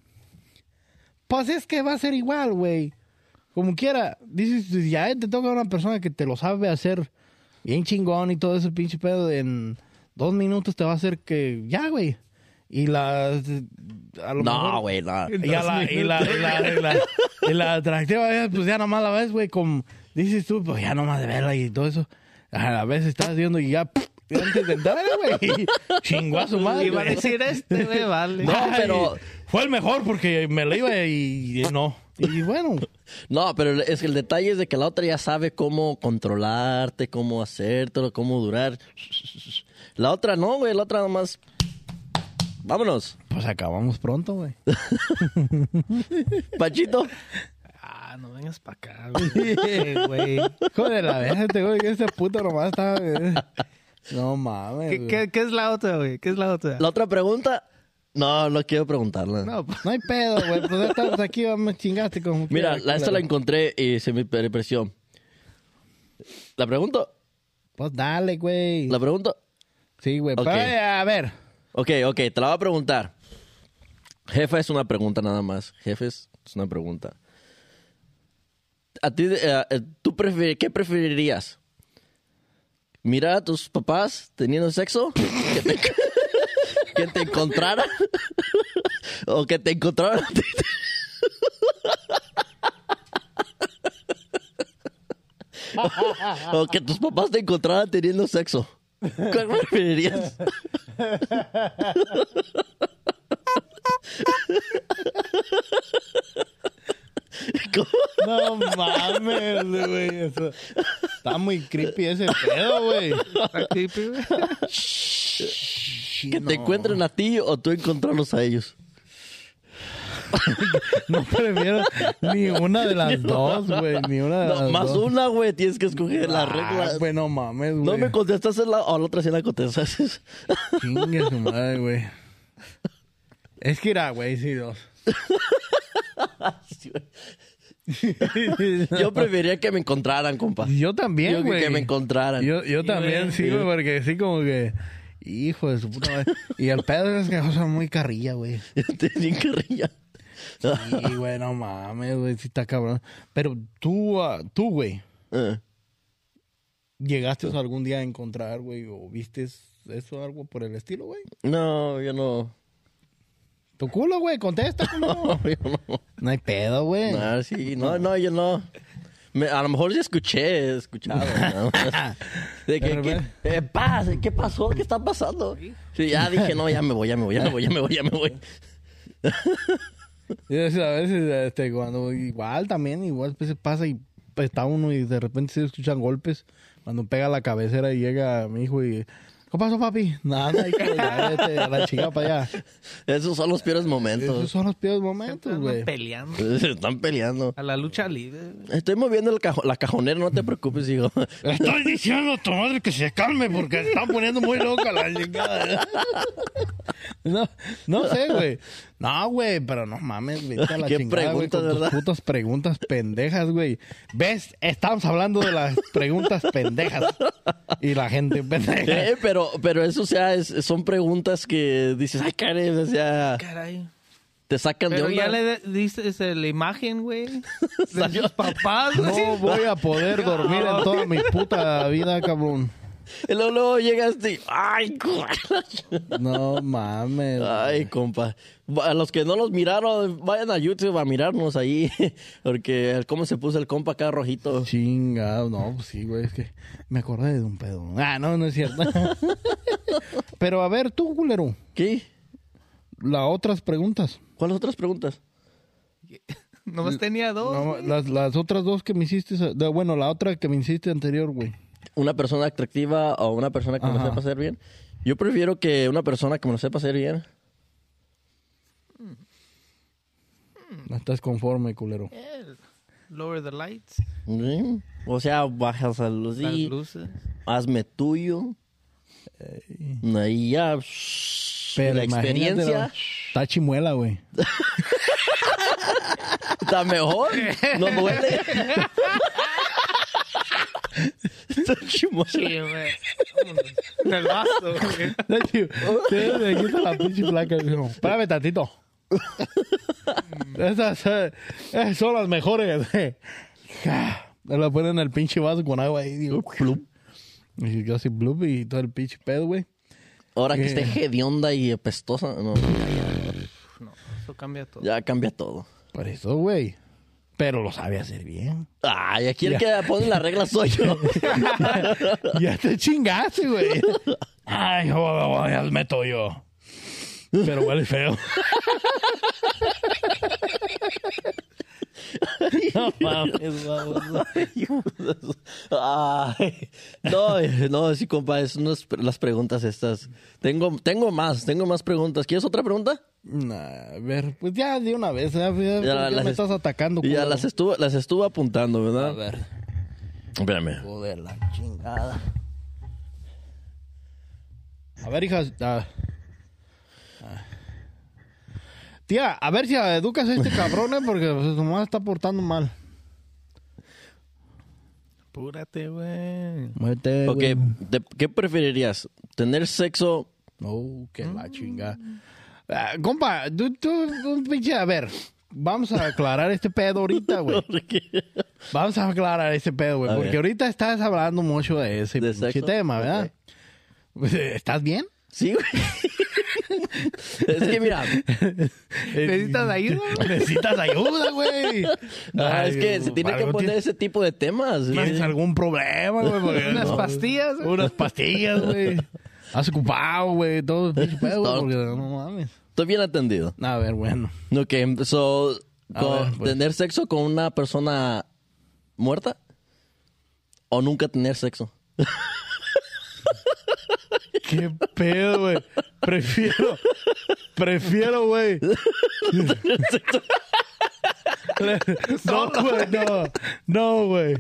Pues es que va a ser igual, güey. Como quiera. Dices, si ya te toca una persona que te lo sabe hacer bien chingón y todo ese pinche pedo. En dos minutos te va a hacer que ya, güey. Y la. A lo No, güey, no. Y, a la, y, la, y, la, y, la, y la atractiva, eh, pues ya nomás la ves, güey, como dices tú, pues ya nomás de verla y todo eso. A la vez estás viendo y ya, antes de entrar, güey, chingó a su madre. Iba a decir este, güey, vale. No, pero- Fue el mejor porque me lo iba y, y no. Y bueno, No, pero es que el detalle es de que la otra ya sabe cómo controlarte, cómo hacértelo, cómo durar. La otra no, güey, la otra nomás. Vámonos. pues acabamos pronto, güey. Pachito. Ah, no vengas para acá, güey. güey. Joder, la vez, este güey, este puto nomás está. No mames. ¿Qué, güey. qué, qué es la otra, güey? ¿Qué es la otra? La otra pregunta, no, no quiero preguntarla. No, pues, No hay pedo, güey. Pues ya estamos aquí, me chingaste como Mira, quiera, la, esta la encontré y se me pareció. ¿La pregunto? Pues dale, güey. ¿La pregunto? Sí, güey. Ok. Pero, a ver. Ok, ok, te la voy a preguntar. Jefa es una pregunta nada más. Jefes es una pregunta. ¿A ti, eh, eh, tú qué preferirías? ¿Mirar a tus papás teniendo sexo? ¿Que te, que te encontraran? ¿O que te encontraran? ¿O que tus papás te encontraran teniendo sexo? ¿Cuál preferirías? ¿Cómo? No mames, güey. eso- Está muy creepy ese pedo, güey. está creepy, güey. ¿Que te encuentren a ti o tú encontrarlos a ellos? No prefiero ni una de las dos, güey. Ni una de No, las más dos. una, güey. Tienes que escoger las Ah, reglas. güey, no mames, güey. No me contestas en la, o la otra sí la contestas. Chingue su madre, güey. Es que era, güey, sí, dos. Yo preferiría que me encontraran, compa. Yo también, güey. que me encontraran. Yo, yo también, sí, güey, porque sí, como que. Hijo de su puta madre. Y el pedo es que son muy carrilla, güey. Tenía carrilla. Sí, güey, no mames, güey, sí está cabrón. Pero tú, ah, tú, güey, Eh. ¿llegaste algún día a encontrar, güey, o viste eso, algo por el estilo, güey? No, yo no. Tu culo, güey, contesta, culo. No, yo no. No hay pedo, güey. No, sí, no, no, yo no. Me- a lo mejor ya escuché, he escuchado. más. De que, que- eh, paz, ¿qué pasó? ¿Qué está pasando? Sí, ya dije, no, ya me voy, ya me voy, ya me voy, ya me voy, ya me voy. Y a veces, a veces, este, cuando igual también, igual pues, pasa y está uno y de repente se escuchan golpes. Cuando pega la cabecera y llega mi hijo y... ¿Qué pasó, papi? Nada, hijo, ya, vete a la chica para allá. Esos son los peores Esos momentos. son los peores momentos, güey. peleando. Se están peleando. A la lucha libre. Estoy moviendo el cajo- la cajonera, no te preocupes, hijo. Estoy diciendo a tu madre que se calme porque se están poniendo muy loca la chingada. No, no sé, güey. No, güey, pero no mames, vete a la Qué chingada, güey, preguntas, con tus ¿verdad? putas preguntas pendejas, güey. ¿Ves? Estamos hablando de las preguntas pendejas. Y la gente pendeja. Eh, pero, pero eso, o sea, es- son preguntas que dices, ay, caray, o sea, Caray. te sacan Pero de ya onda. le diste la imagen, güey. De sus papás, güey. No voy a poder dormir en toda mi puta vida, cabrón. Y luego, luego llegaste y, ay, No mames. Ay, compa. A los que no los miraron, vayan a YouTube a mirarnos ahí. Porque cómo se puso el compa acá rojito. Chingado, no, pues sí, güey, es que me acordé de un pedo. Ah, no, no es cierto. Pero a ver, tú, culero, ¿Qué? las otras preguntas. ¿Cuáles otras preguntas? Nomás tenía dos. No, las, las otras dos que me hiciste, bueno, la otra que me hiciste anterior, güey. ¿Una persona atractiva o una persona que me Ajá. sepa hacer bien? Yo prefiero que una persona que me lo sepa hacer bien. No estás conforme, culero. Eh, Lower the lights. ¿Sí? O sea, bajas a luz Las y luces. hazme tuyo. Ahí ya. Pero la experiencia Está chimuela, güey. está mejor. No duele. Sí, güey. En el vaso, güey. Me quita la pinche placa. Espérame tantito. Esas eh, eh, son las mejores. eh. Me la ponen en el pinche vaso con agua ahí. Digo, Plup. y yo así blup y todo el pinche pedo, güey. Ahora que ¿Qué? esté hedionda y apestosa, no, No, eso cambia todo. ya cambia todo. Por eso, güey. Pero lo sabe hacer bien. Ay, aquí el que pone las reglas soy yo. ya te chingaste, güey. Ay, ya meto yo. Pero huele feo. No mames, vamos. Ay, no, no, sí, compa, es unas- las preguntas estas. Tengo, tengo más, tengo más preguntas. ¿Quieres otra pregunta? Nah, a ver, pues ya de una vez, ya, ya, Ya ya las me es- estás atacando. Ya culero. las estuvo, las estuvo apuntando, ¿verdad? A ver, Espérame. joder, la chingada. A ver, hijas. Ah. Tía, a ver si educas a este cabrón, eh, porque pues, su mamá está portando mal. Apúrate, güey. Muerte, Ok, de- ¿qué preferirías? ¿Tener sexo? Oh, que la chinga. Ah, compa, tú, tú, tú, pinche, a ver. Vamos a aclarar este pedo ahorita, güey. Vamos a aclarar este pedo, güey. A Porque ver. ahorita estás hablando mucho de ese ¿De pinche sexo? tema, ¿verdad? ¿Estás bien? Sí, güey. es que mira, ¿Necesitas ayuda? Necesitas ayuda, güey. Ay, es que se tiene que poner tienes- ese tipo de temas. ¿Tienes algún problema, güey? Porque Unas no- pastillas, güey. Unas pastillas, güey. Has ocupado, güey. Todo el pinche pedo, Todo. porque no mames. Estoy bien atendido. A ver, bueno. Ok, so, con- ver, pues. ¿tener sexo con una persona muerta? ¿O nunca tener sexo? ¿Qué pedo, güey? Prefiero, prefiero, güey. No, güey, no, no, güey.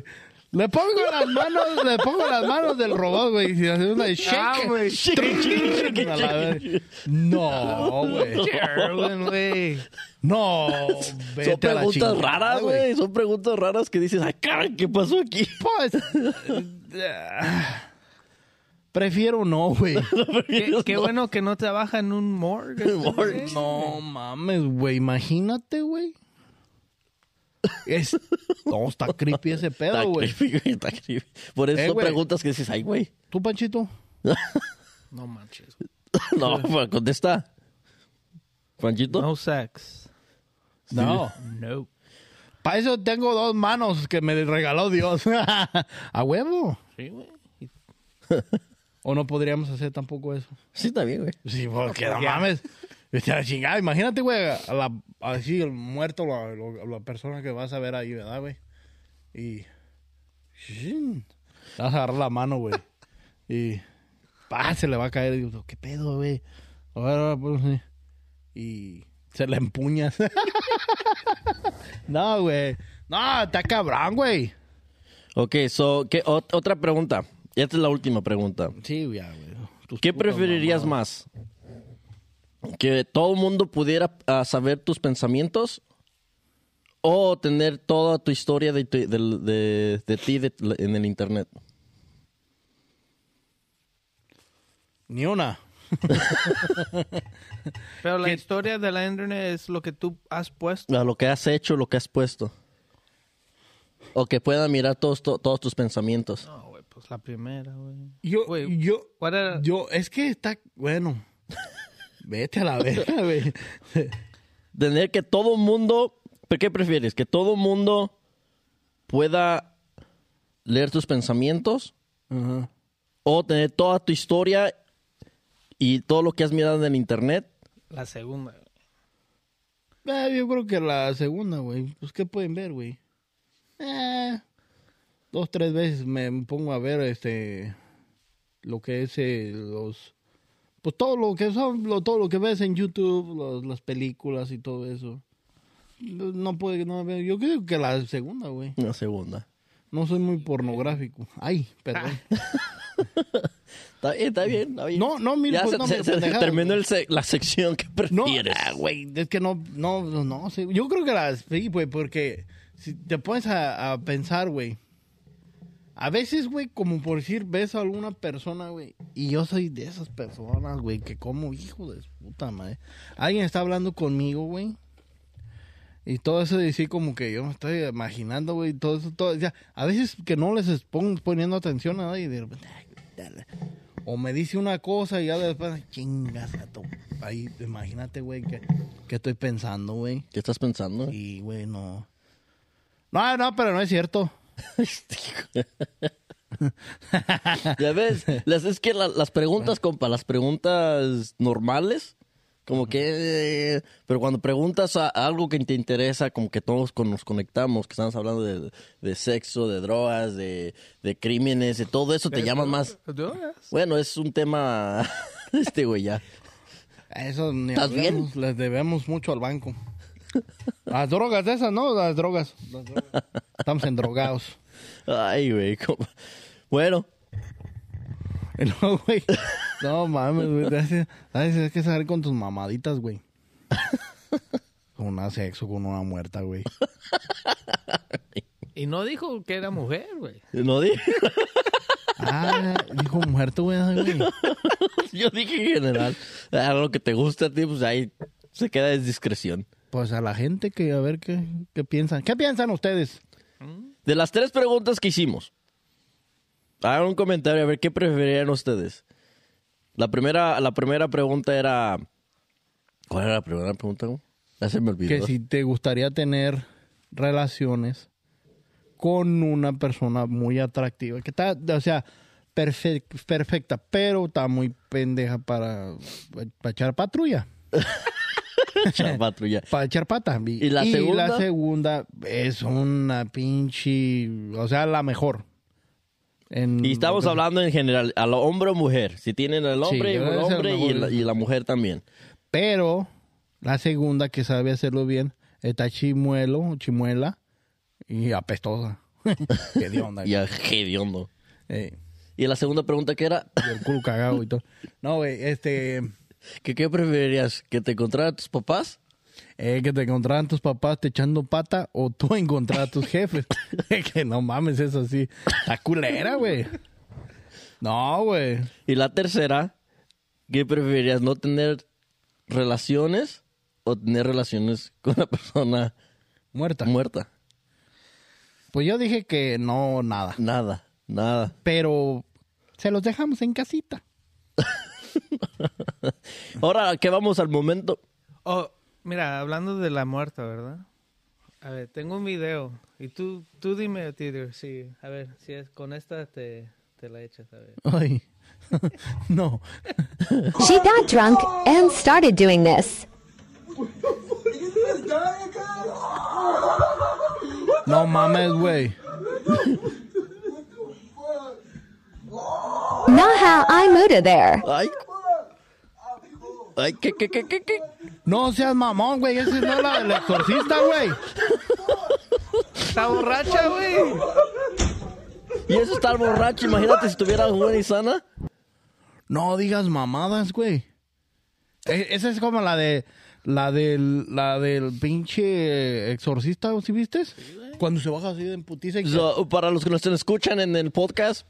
Le pongo las manos, le pongo las manos del robot, güey. Y hace una shake. Ah, güey. Shake, A la vez. No, güey. Erwin, güey. No, Son vete a la preguntas raras, güey. Son preguntas raras que dices, ay, caray, ¿qué pasó aquí? Pues, ah, prefiero no, güey. Qué, qué bueno que no trabaja en un morgue. No mames, güey. Imagínate, güey. Es... No, está creepy ese Está pedo, güey. creepy, güey, está creepy. Por eso Eh, son güey. preguntas que dices, ay, güey. ¿Tú, Panchito? No manches. no, pues, contesta. Panchito. No sex. No. No. Para eso tengo dos manos que me regaló Dios. ¿A huevo? Sí, güey. ¿O no podríamos hacer tampoco eso? Sí, está bien, güey. Sí, porque no mames. La chingada. Imagínate, güey, a la, así el muerto, la, la- la persona que vas a ver ahí, ¿verdad, güey? Y... Shin. Vas a agarrar la mano, güey. Y... Pa, se le va a caer. Y digo, ¿qué pedo, güey? A ver, a ver, pues, sí. Y... Se le empuñas. no, güey. No, está cabrón, güey. Ok, so, ¿qué, ot- otra pregunta. Y Esta es la última pregunta. Sí, ya, güey. Tus ¿Qué preferirías más? ¿Que todo el mundo pudiera ah, saber tus pensamientos? ¿O tener toda tu historia de, de- de ti de- en el internet? Ni una. Pero la historia de la internet es lo que tú has puesto. A lo que has hecho, lo que has puesto. O que puedan mirar todos, to- todos tus pensamientos. No, güey, pues la primera, güey. Yo, Güey, yo, ¿cuál era? yo, es que está, bueno. Vete a la verga, güey. Tener que todo mundo... ¿pero ¿Qué prefieres? ¿Que todo mundo pueda leer tus pensamientos? Ajá. ¿O tener toda tu historia y todo lo que has mirado en el internet? La segunda. güey. Eh, yo creo que la segunda, güey. Pues, ¿qué pueden ver, güey? Eh, dos, tres veces me pongo a ver, este, lo que es eh, los, pues todo lo que son, lo, todo lo que ves en YouTube, los- las películas y todo eso. No, puede, no, yo creo que la segunda, güey. La segunda. No soy muy pornográfico. Ay, perdón. Está bien, está bien. Está bien. No, no, mira, pues, se, no, se- terminó el se- la sección que No, prefieres. ah, güey, es que no, no, no. Yo creo que las, sí, güey, porque si te pones a, a pensar, güey, a veces, güey, como por decir, ves a alguna persona, güey, y yo soy de esas personas, güey, que como hijo de puta madre. Alguien está hablando conmigo, güey. Y todo eso de decir como que yo me estoy imaginando, güey, todo eso, todo, ya, a veces que no les pongo poniendo atención a nadie y de repente, ay, dale. o me dice una cosa y ya después, chingas a tu, ahí, imagínate, güey, que, que estoy pensando, güey, ¿Qué estás pensando? y, güey, no. No, no, pero no es cierto. Ya ves, las, es que la- las preguntas, compa, las preguntas normales, como que... eh, pero cuando preguntas a, a algo que te interesa, como que todos con- nos conectamos, que estamos hablando de, de sexo, de drogas, de, de crímenes, de todo eso, te llaman más... ¿Drogas? Bueno, es un tema... Este güey ya. Eso ni ¿Estás bien? Les debemos mucho al banco. Las drogas de esas, ¿no? Las drogas. Las drogas. Estamos endrogados. Ay, güey. Bueno, luego, güey, No mames, güey. Tienes que salir con tus mamaditas, güey. Con una sexo, con una muerta, güey. Y no dijo que era mujer, güey. No dije. Ah, dijo muerto, güey. güey. Yo dije en general. A lo que te gusta a ti, pues ahí se queda en discreción. Pues a la gente que a ver qué, qué piensan. ¿Qué piensan ustedes? De las tres preguntas que hicimos, hagan un comentario a ver qué preferirían ustedes. La primera, la primera pregunta era. ¿Cuál era la primera pregunta? Ya se me olvidó. Que si te gustaría tener relaciones con una persona muy atractiva, que está, o sea, perfec- perfecta, pero está muy pendeja para, para echar patrulla, La patrulla. para echar pata. ¿Y la segunda? la segunda es una pinche, o sea, la mejor. En- Y estamos hablando en general, a lo hombre o mujer. Si tienen el Sí, hombre, yo el hombre y, la, y la mujer también. Pero la segunda que sabe hacerlo bien está chimuelo, chimuela y apestosa. Qué de onda. Y a hediondo. Eh, Y la segunda pregunta que era, y el culo cagado y todo. No, güey, este... ¿que ¿qué preferirías? ¿Que te encontraran tus papás? eh, que te encontraran tus papás te echando pata o tú encontrar a tus jefes. que no mames, eso así. Está culera, güey. No, güey. Y la tercera, ¿qué preferirías? ¿No tener relaciones o tener relaciones con una persona Muerta. muerta? Pues yo dije que no, nada. Nada, nada. Pero se los dejamos en casita. Ahora que vamos al momento. Oh, mira, hablando de la muerta, ¿verdad? A ver, tengo un video. Y tú, tú dime, Tider, sí. A ver, si es con esta te, te la echas, a ver. Ay. no. She got drunk and started doing this. No mames, güey. Not how I moved there. Ay. Ay, ¿qué, qué, qué, qué, qué? No seas mamón, güey. Esa no es la del exorcista, güey. ¡Está borracha, güey! Y eso estar borracho, imagínate si estuviera buena y sana. No digas mamadas, güey. E- esa es como la de la del la del pinche exorcista, ¿sí viste? Cuando se baja así de putiza y So, para los que nos escuchan en el podcast,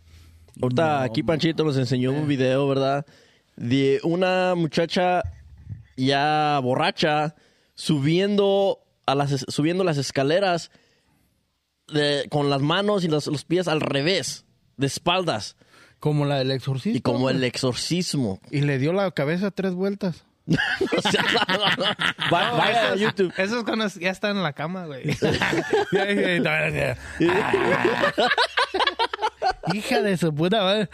ahorita aquí Panchito nos enseñó un video, ¿verdad? De una muchacha ya borracha subiendo a las subiendo las escaleras de- con las manos y los, los pies al revés, de espaldas, como la del exorcista. y como el exorcismo. y le dio la cabeza tres vueltas. O sea, va- vaya a YouTube. Eso es cuando ya está en la cama, güey. Hija de su puta madre.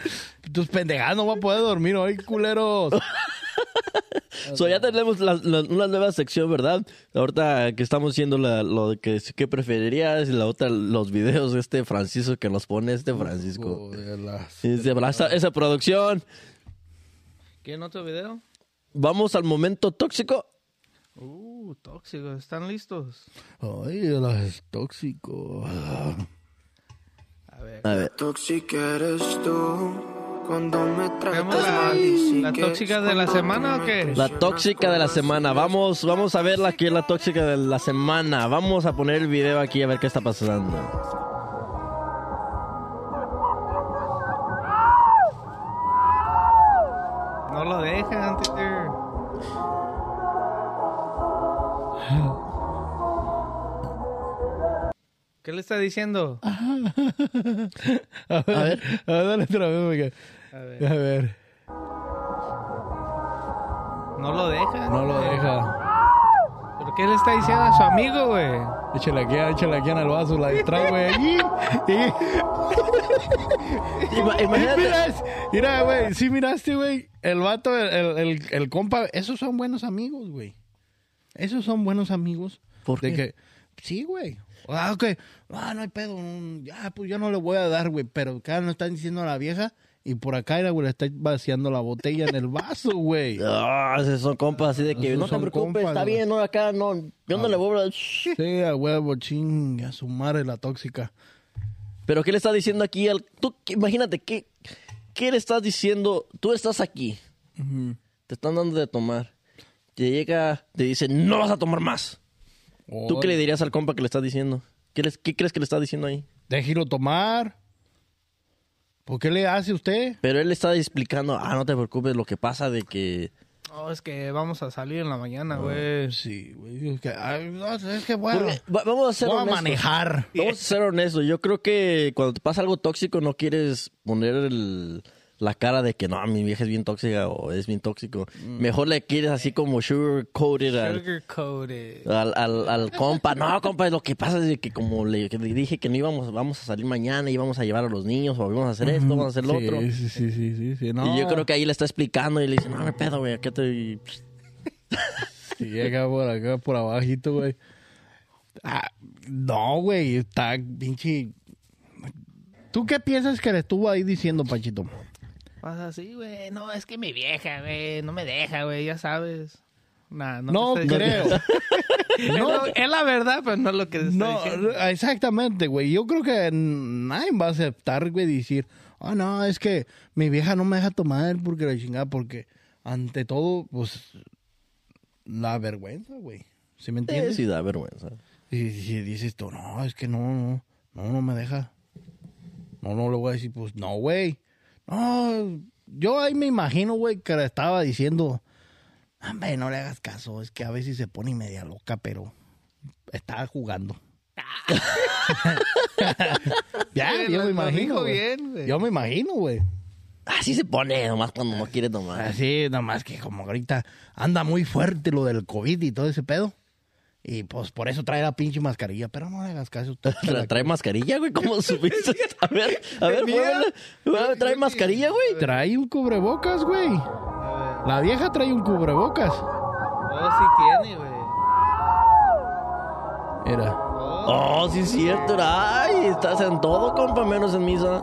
Tus pendejadas no van a poder dormir hoy, culeros. So, ya tenemos la- la- una nueva sección, ¿verdad? Ahorita que estamos haciendo la- lo de que qué preferirías y la otra los videos de este Francisco que nos pone este Francisco. Esa, esa producción. ¿Quieren otro video? Vamos al momento tóxico. Uh, tóxicos. ¿Están listos? Ay, las tóxico. A ver. A ver. Tóxica eres tú cuando me ¿Tenemos tratas la, tóxica de la semana o qué? La tóxica de la semana. Vamos, vamos a ver la que es la tóxica de la semana. Vamos a poner el video aquí a ver qué está pasando. Está diciendo? A ver, a ver, dale otra vez, porque- A ver. A ver, No lo dejan. no lo deja. ¿Pero qué le está diciendo a su amigo, güey? Échale aquí, échale aquí en el vaso, la distrae, güey. Y- y- Ima- Imagínate. Miras, Mira, güey, sí miraste, güey. El vato, el, el, el- el compa, esos son buenos amigos, güey. Esos son buenos amigos. ¿Por de qué? que, sí, güey. Ah, ok. Ah, no hay pedo. Ya, pues yo no le voy a dar, güey. Pero acá no están diciendo a la vieja. Y por acá, era, güey, le está vaciando la botella en el vaso, güey. Ah, esos son compas así de que Esos no te preocupes, compas, está güey. bien, no acá, no, yo no le voy a... Sí, a huevo, ching, a su madre la tóxica. Pero ¿qué le está diciendo aquí al... Tú, imagínate, ¿qué, ¿qué le estás diciendo? Tú estás aquí, Te están dando de tomar. Te llega, te dice, no vas a tomar más. ¿Tú qué le dirías al compa que le estás diciendo? ¿Qué, les- qué crees que le está diciendo ahí? Déjelo tomar. ¿Por qué le hace usted? Pero él le está explicando, ah, no te preocupes, lo que pasa de que... Oh, es que vamos a salir en la mañana, Ah. güey. Sí, güey. Es que, es que a, va- vamos a ser voy a honestos. manejar. Vamos a ser honestos. Yo creo que cuando te pasa algo tóxico no quieres poner el- la cara de que no, mi vieja es bien tóxica o es bien tóxico. Mejor le quieres así como sugar coated Sugar coated. al, al- al compa. No, compa, lo que pasa es que como le, dije que no íbamos, vamos a salir mañana, íbamos a llevar a los niños o vamos a hacer esto, vamos a hacer lo sí, otro. Sí, sí, sí, sí, sí, no. Y yo creo que ahí le está explicando y le dice, no, me pedo, güey, acá te... Llega por acá, por abajito, güey. Ah, no, güey, está pinche... ¿Tú qué piensas que le estuvo ahí diciendo, Pasa así, güey. No, es que mi vieja, güey, no me deja, güey, ya sabes. Nah, no, No creo. diciendo. Es la verdad, pero no es lo que No, diciendo. exactamente, güey. Yo creo que nadie va a aceptar, güey, decir, oh, no, es que mi vieja no me deja tomar porque la chingada, porque ante todo, pues, la vergüenza, güey. ¿Sí me entiendes? sí da vergüenza. Y si dices tú, no, es que no, no, no, no me deja. No, no le voy a decir, pues, no, güey. No, yo ahí me imagino, güey, que le estaba diciendo, hombre, no le hagas caso, es que a veces se pone media loca, pero estaba jugando. ya, Sí, yo me lo imagino. bien. Yo me imagino, güey. Así se pone, nomás cuando no quiere tomar. Así, nomás que como ahorita anda muy fuerte lo del COVID y todo ese pedo. Y pues por eso trae la pinche mascarilla, pero no le hagas caso. tú te la- Tra- ¿Trae mascarilla, güey? ¿Cómo subiste? A ver, a ver, muévela. ¿Trae mascarilla, güey? Trae un cubrebocas, güey. A ver. La vieja trae un cubrebocas. Oh, sí tiene, güey. Era. Oh, sí es cierto. Ay, estás en todo, compa, menos en misa.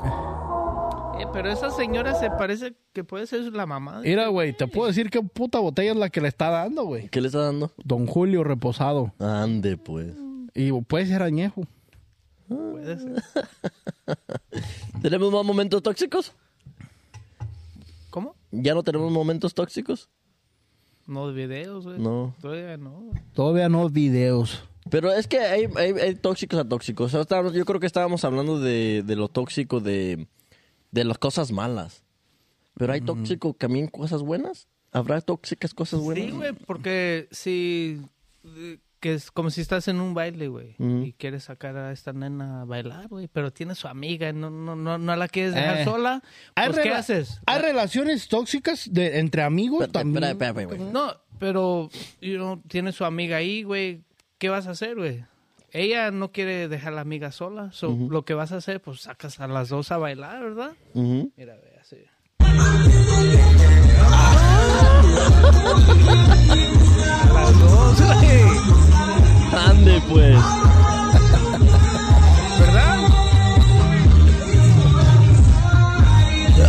Eh, pero esa señora se parece que puede ser la mamá. de- Mira, güey, te puedo decir qué puta botella es la que le está dando, güey. ¿Qué le está dando? Don Julio Reposado. Ande, pues. Y puede ser añejo. Puede ser. ¿Tenemos más momentos tóxicos? ¿Cómo? ¿Ya no tenemos momentos tóxicos? No videos, güey. No. Todavía no. Todavía no videos. Pero es que hay, hay- hay tóxicos a tóxicos. O sea, estábamos- yo creo que estábamos hablando de, de lo tóxico de, de las cosas malas. Pero hay tóxico también cosas buenas. ¿Habrá tóxicas cosas buenas? Sí, güey, porque si... Que es como si estás en un baile, güey. Y quieres sacar a esta nena a bailar, güey. Pero tiene su amiga. No, no, no, no la quieres dejar Eh. sola. ¿Hay Pues, ¿qué haces? ¿Hay relaciones tóxicas de, entre amigos también? espérate, güey. No, pero you know, tiene su amiga ahí, güey. ¿Qué vas a hacer, güey? Ella no quiere dejar a la amiga sola. So, Lo que vas a hacer, pues sacas a las dos a bailar, ¿verdad? Mira, ve, así. Las dos, güey. Ande, pues. ¿Verdad?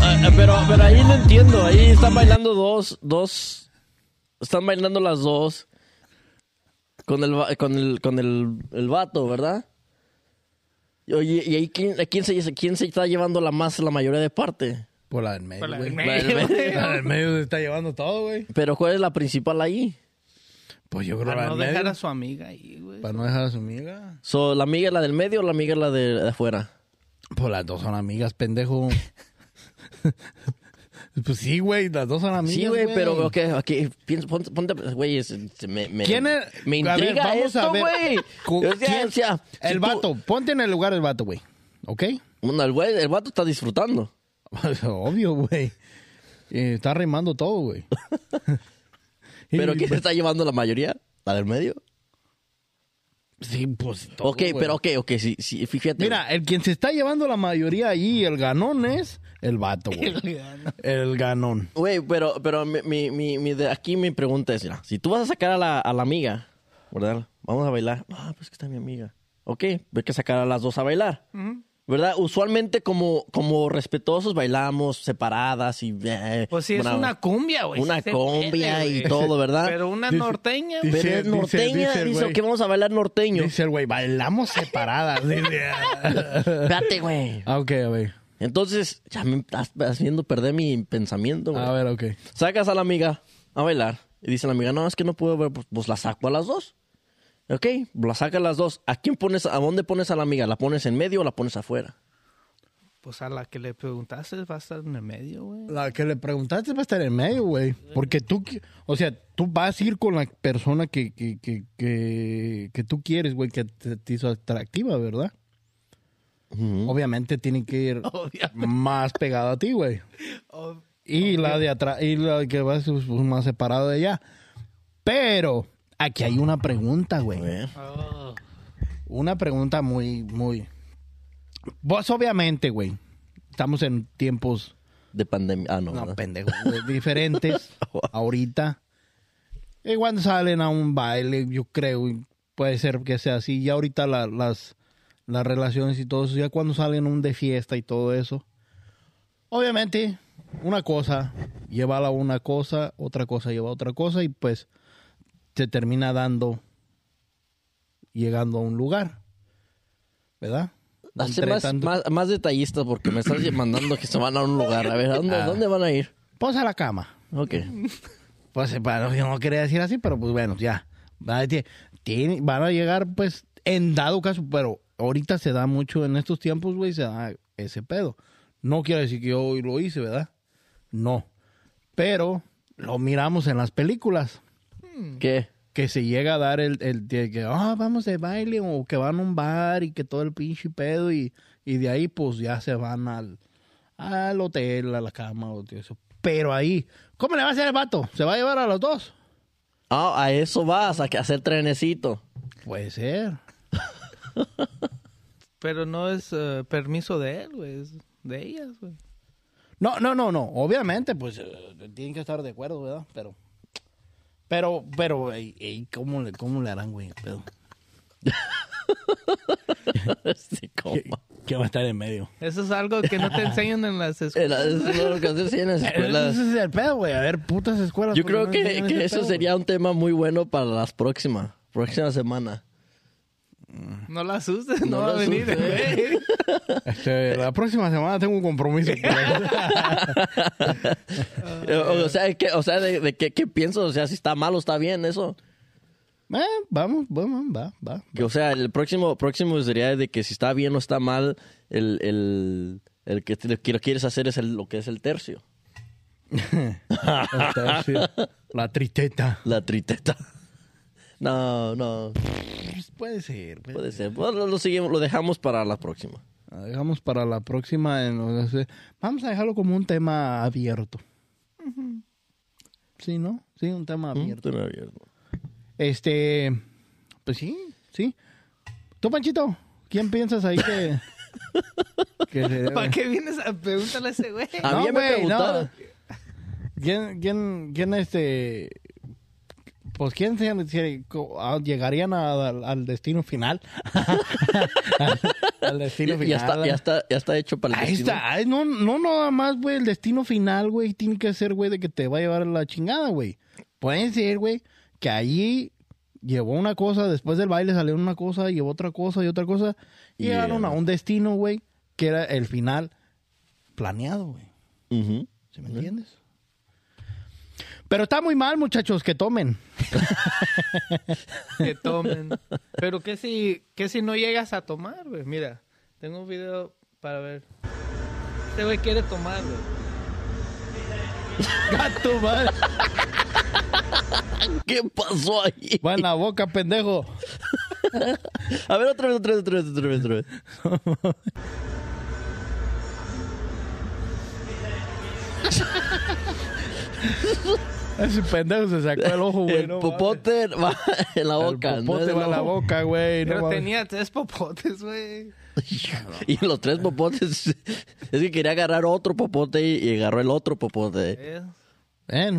Ah, Pero, pero ahí no entiendo. Ahí están bailando dos, dos. Están bailando las dos. Con el, va- con el, con el, el vato, ¿verdad? Oye, ¿y ahí quién, a quién, se, quién se está llevando la más, la mayoría de parte? Por la del medio, Por la del La del medio, medio. La del medio se está llevando todo, güey. Pero ¿cuál es la principal ahí? Pues yo creo Para la no del dejar medio. a su amiga ahí, güey. Para no dejar a su amiga. So, ¿La amiga es la del medio o la amiga es la de, de afuera? Pues las dos son amigas, pendejo. pues sí, güey, las dos son amigas. Sí, güey, pero ok, ok, piensa, ponte, ponte, güey, es- se- me, me, ¿Quién es? me A ver, intriga vamos esto, a ver. güey. Cu- O sea, ¿quién? o sea, si El tú- vato, ponte en el lugar del vato, güey. ¿Ok? Bueno, el, güey, el vato está disfrutando. Obvio, güey. Eh, está rimando todo, güey. ¿Pero quién está llevando la mayoría? ¿La del medio? Sí, pues todo, ok, pero ok, ok, sí, sí, fíjate. Mira, el quien se está llevando la mayoría allí, el ganón es el vato, güey. el ganón. Güey, pero, pero mi, mi, mi, mi de aquí mi pregunta es, mira, si tú vas a sacar a la, a la amiga, ¿verdad? Vamos a bailar. Ah, pues que está mi amiga. Ok, hay que sacar a las dos a bailar. ¿Verdad? Usualmente como, como respetuosos bailamos separadas y... eh, Pues sí, es una cumbia, güey. Una se cumbia puede, y güey. todo, ¿verdad? Pero una Dice- norteña, dice- güey. Pero es norteña, dice dice güey. que vamos a bailar norteño. Dice el güey, bailamos separadas. Espérate, güey. Ah, ok, ver. Entonces, ya me estás haciendo perder mi pensamiento, güey. A ver, ok. Sacas a la amiga a bailar y dice la amiga, no, es que no puedo ver, pues, pues la saco a las dos. Ok, la sacas a las dos. ¿A quién pones, a dónde pones a la amiga? ¿La pones en medio o la pones afuera? Pues a la que le preguntaste va a estar en el medio, güey. La que le preguntaste va a estar en medio, güey. Porque tú, o sea, tú vas a ir con la persona que, que, que, que, que tú quieres, güey, que te, te hizo atractiva, ¿verdad? Obviamente tiene que ir más pegado a ti, güey. Y la de atrás, y la que va pues, más separado de ella. Pero aquí hay una pregunta, güey. Una pregunta muy, muy. Vos, obviamente, güey. Estamos en tiempos De pandemia. Ah, no. no, ¿verdad? pendejo. Diferentes ahorita. Y cuando salen a un baile, yo creo, y puede ser que sea así. Ya ahorita la- las, las relaciones y todo eso, ya cuando salen un de fiesta y todo eso. Obviamente, una cosa lleva a una cosa, otra cosa lleva a otra cosa y pues se termina dando, llegando a un lugar. ¿Verdad? Entre más, tanto- más, más detallista porque me estás mandando que se van a un lugar. A ver, ¿a dónde, Ah. ¿dónde van a ir? Pues a la cama. Ok. Pues yo no quería decir así, pero pues bueno, ya. Van a llegar, pues, en dado caso, pero ahorita se da mucho en estos tiempos, güey, se da ese pedo. No quiere decir que yo lo hice, ¿verdad? No. Pero lo miramos en las películas, ¿Qué? que se llega a dar el, el que, ah, vamos de baile, o que van a un bar y que todo el pinche pedo, y, y de ahí, pues, ya se van al, al hotel, a la cama, o todo eso. Pero ahí, ¿cómo le va a hacer el vato? ¿Se va a llevar a los dos? Ah, a eso vas, a que- a hacer trenecito. Puede ser. Pero no es eh, permiso de él, güey. Es de ellas, güey. No, no, no, no. Obviamente, pues eh, tienen que estar de acuerdo, ¿verdad? Pero, pero, pero, ey, ey, ¿cómo, le, ¿cómo le harán, güey? el pedo? Sí, compa. ¿Qué, qué va a estar en medio? Eso es algo que no te enseñan en las escuelas. la- Eso es lo que se hacía en las escuelas. Ese es el pedo, güey. A ver, putas escuelas. Yo ¿por qué creo no que, enseñan que eso pedo, sería un tema muy bueno para las próximas. Próxima semana. No la asustes, no, No va a la venir? Este, la próxima semana tengo un compromiso. Eh, o, o sea, ¿qué, o sea de, de qué, qué pienso? O sea, si está mal o está bien eso. Eh, vamos, vamos, va, va. O sea, el próximo, próximo sería de que si está bien o está mal, el, el, el que, te- que lo quieres hacer es el- lo que es el tercio. El tercio. La tristeta. La triteta. No, no, Pues puede ser. puede puede ser. Bueno, lo, seguimos, lo dejamos para la próxima. Ah, Dejamos para la próxima. en- o sea, Vamos a dejarlo como un tema abierto. Sí, ¿no? Sí, un tema abierto. Tema abierto. Este, pues sí, sí. Tú, Panchito, ¿quién piensas ahí que... que se- ¿Para qué vienes a preguntarle a ese güey? A mí ya me güey, preguntaron. ¿Quién, quién, quién, este... Pues, ¿quién se, se- co- a- llegarían a- al, al destino final? al, al destino final. ya está, ya, está, ya está hecho para el Ahí destino. está. Ay, no, no, nada más, güey. El destino final, güey, tiene que ser, güey, de que te va a llevar a la chingada, güey. Puede ser, güey, que allí llevó una cosa, después del baile salió una cosa, llevó otra cosa y otra cosa. Y Yeah. llegaron a un destino, güey, que era el final planeado, güey. Ujú. ¿Sí me entiendes? Pero está muy mal, muchachos, que tomen. que tomen. Pero ¿qué si, qué si no llegas a tomar, güey? Mira, tengo un video para ver. Este güey quiere tomar, güey. Gato, madre. ¿Qué pasó ahí? Va en la boca, pendejo. A ver, otra vez, otra vez, otra vez, otra vez, otra vez. Ese pendejo se sacó el ojo, güey. El no popote va en la boca. El no popote va en la boca, güey. no Pero mames. tenía tres popotes, güey. Y los tres popotes. Es que quería agarrar otro popote y, y agarró el otro popote.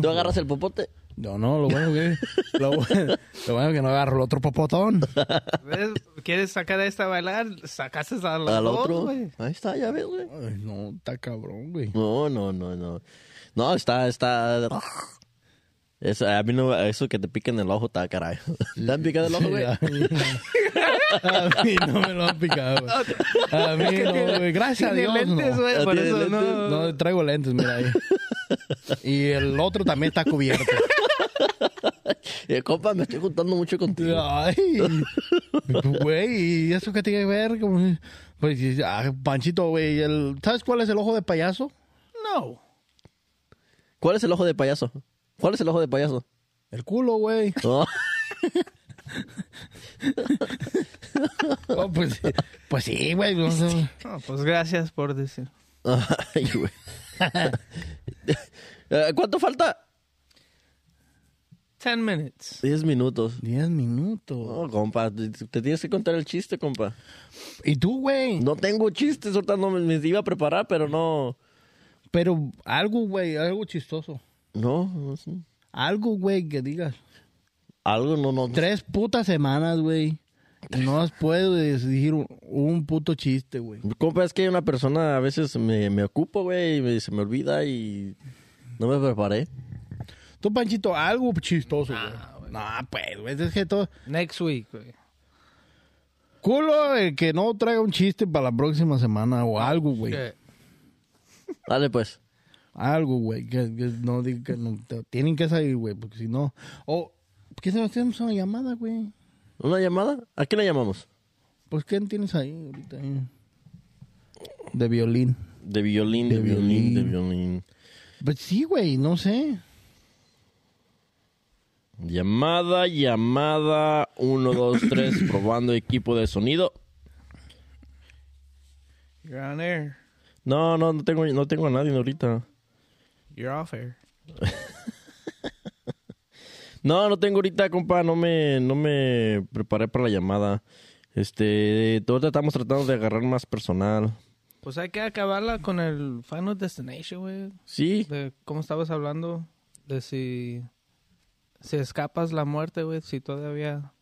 ¿Tú agarras el popote? No, no, lo bueno que lo bueno, lo bueno que no agarro el otro popotón. ¿ves? ¿Quieres sacar a esta a bailar? Sacaste a los Al dos, otro. güey. Ahí está, ya ves, güey. Ay, no, está cabrón, güey. No, no, no, no. No, está, está. Eso, a mí no, eso que te piquen el ojo está caray. ¿Te han picado el ojo, güey? Sí, A mí no me lo han picado, güey. A mí no, güey. Gracias a Dios, lentes, no. güey, por ¿Tiene eso lentes? no. No, traigo lentes, mira ahí. Y el otro también está cubierto. Eh, compa, me estoy juntando mucho contigo. Ay, güey, ¿y eso qué tiene que ver? Como- Pues, ah, Panchito, güey, el- ¿sabes cuál es el ojo de payaso? No. ¿Cuál es el ojo de payaso? ¿Cuál es el ojo de payaso? El culo, güey. Oh, Oh, pues, pues sí, güey. No, pues gracias por decir. Ay, güey. Eh, ¿Cuánto falta? Ten minutes. Diez minutos. Diez minutos. No, compa, te, te tienes que contar el chiste, compa. ¿Y tú, güey? No tengo chistes, ahorita no me, me iba a preparar, pero no. Pero algo, güey, algo chistoso. No, no sé. Algo, güey, que digas. Algo no, no. Tres putas semanas, güey. No has puedo decir un, un puto chiste, güey. Compa, es que una persona a veces me, me ocupo, güey, y me- se me olvida y no me preparé. Tú, Panchito, algo chistoso, güey. No, pues, güey, es que todo... Next week, güey. Culo el que no traiga un chiste para la próxima semana o algo, güey. Dale, pues. Algo, güey. Que, que no diga que no. te- Tienen que salir, güey, porque si no. O, ¿qué se hacemos una llamada, güey? ¿Una llamada? ¿A quién le llamamos? Pues, ¿quién tienes ahí ahorita? ahí? De violín. De violín, de, De violín, de violín. Pues sí, güey, no sé. Llamada, llamada. Uno, dos, tres, probando equipo de sonido. You're on air. No, no, no tengo, no tengo a nadie ahorita. You're off air. No, no tengo ahorita, compa. No me, no me preparé para la llamada. Este, ahorita estamos tratando de agarrar más personal. Pues hay que acabarla con el Final Destination, güey. Sí, De cómo estabas hablando. De si... Si escapas la muerte, güey. Si todavía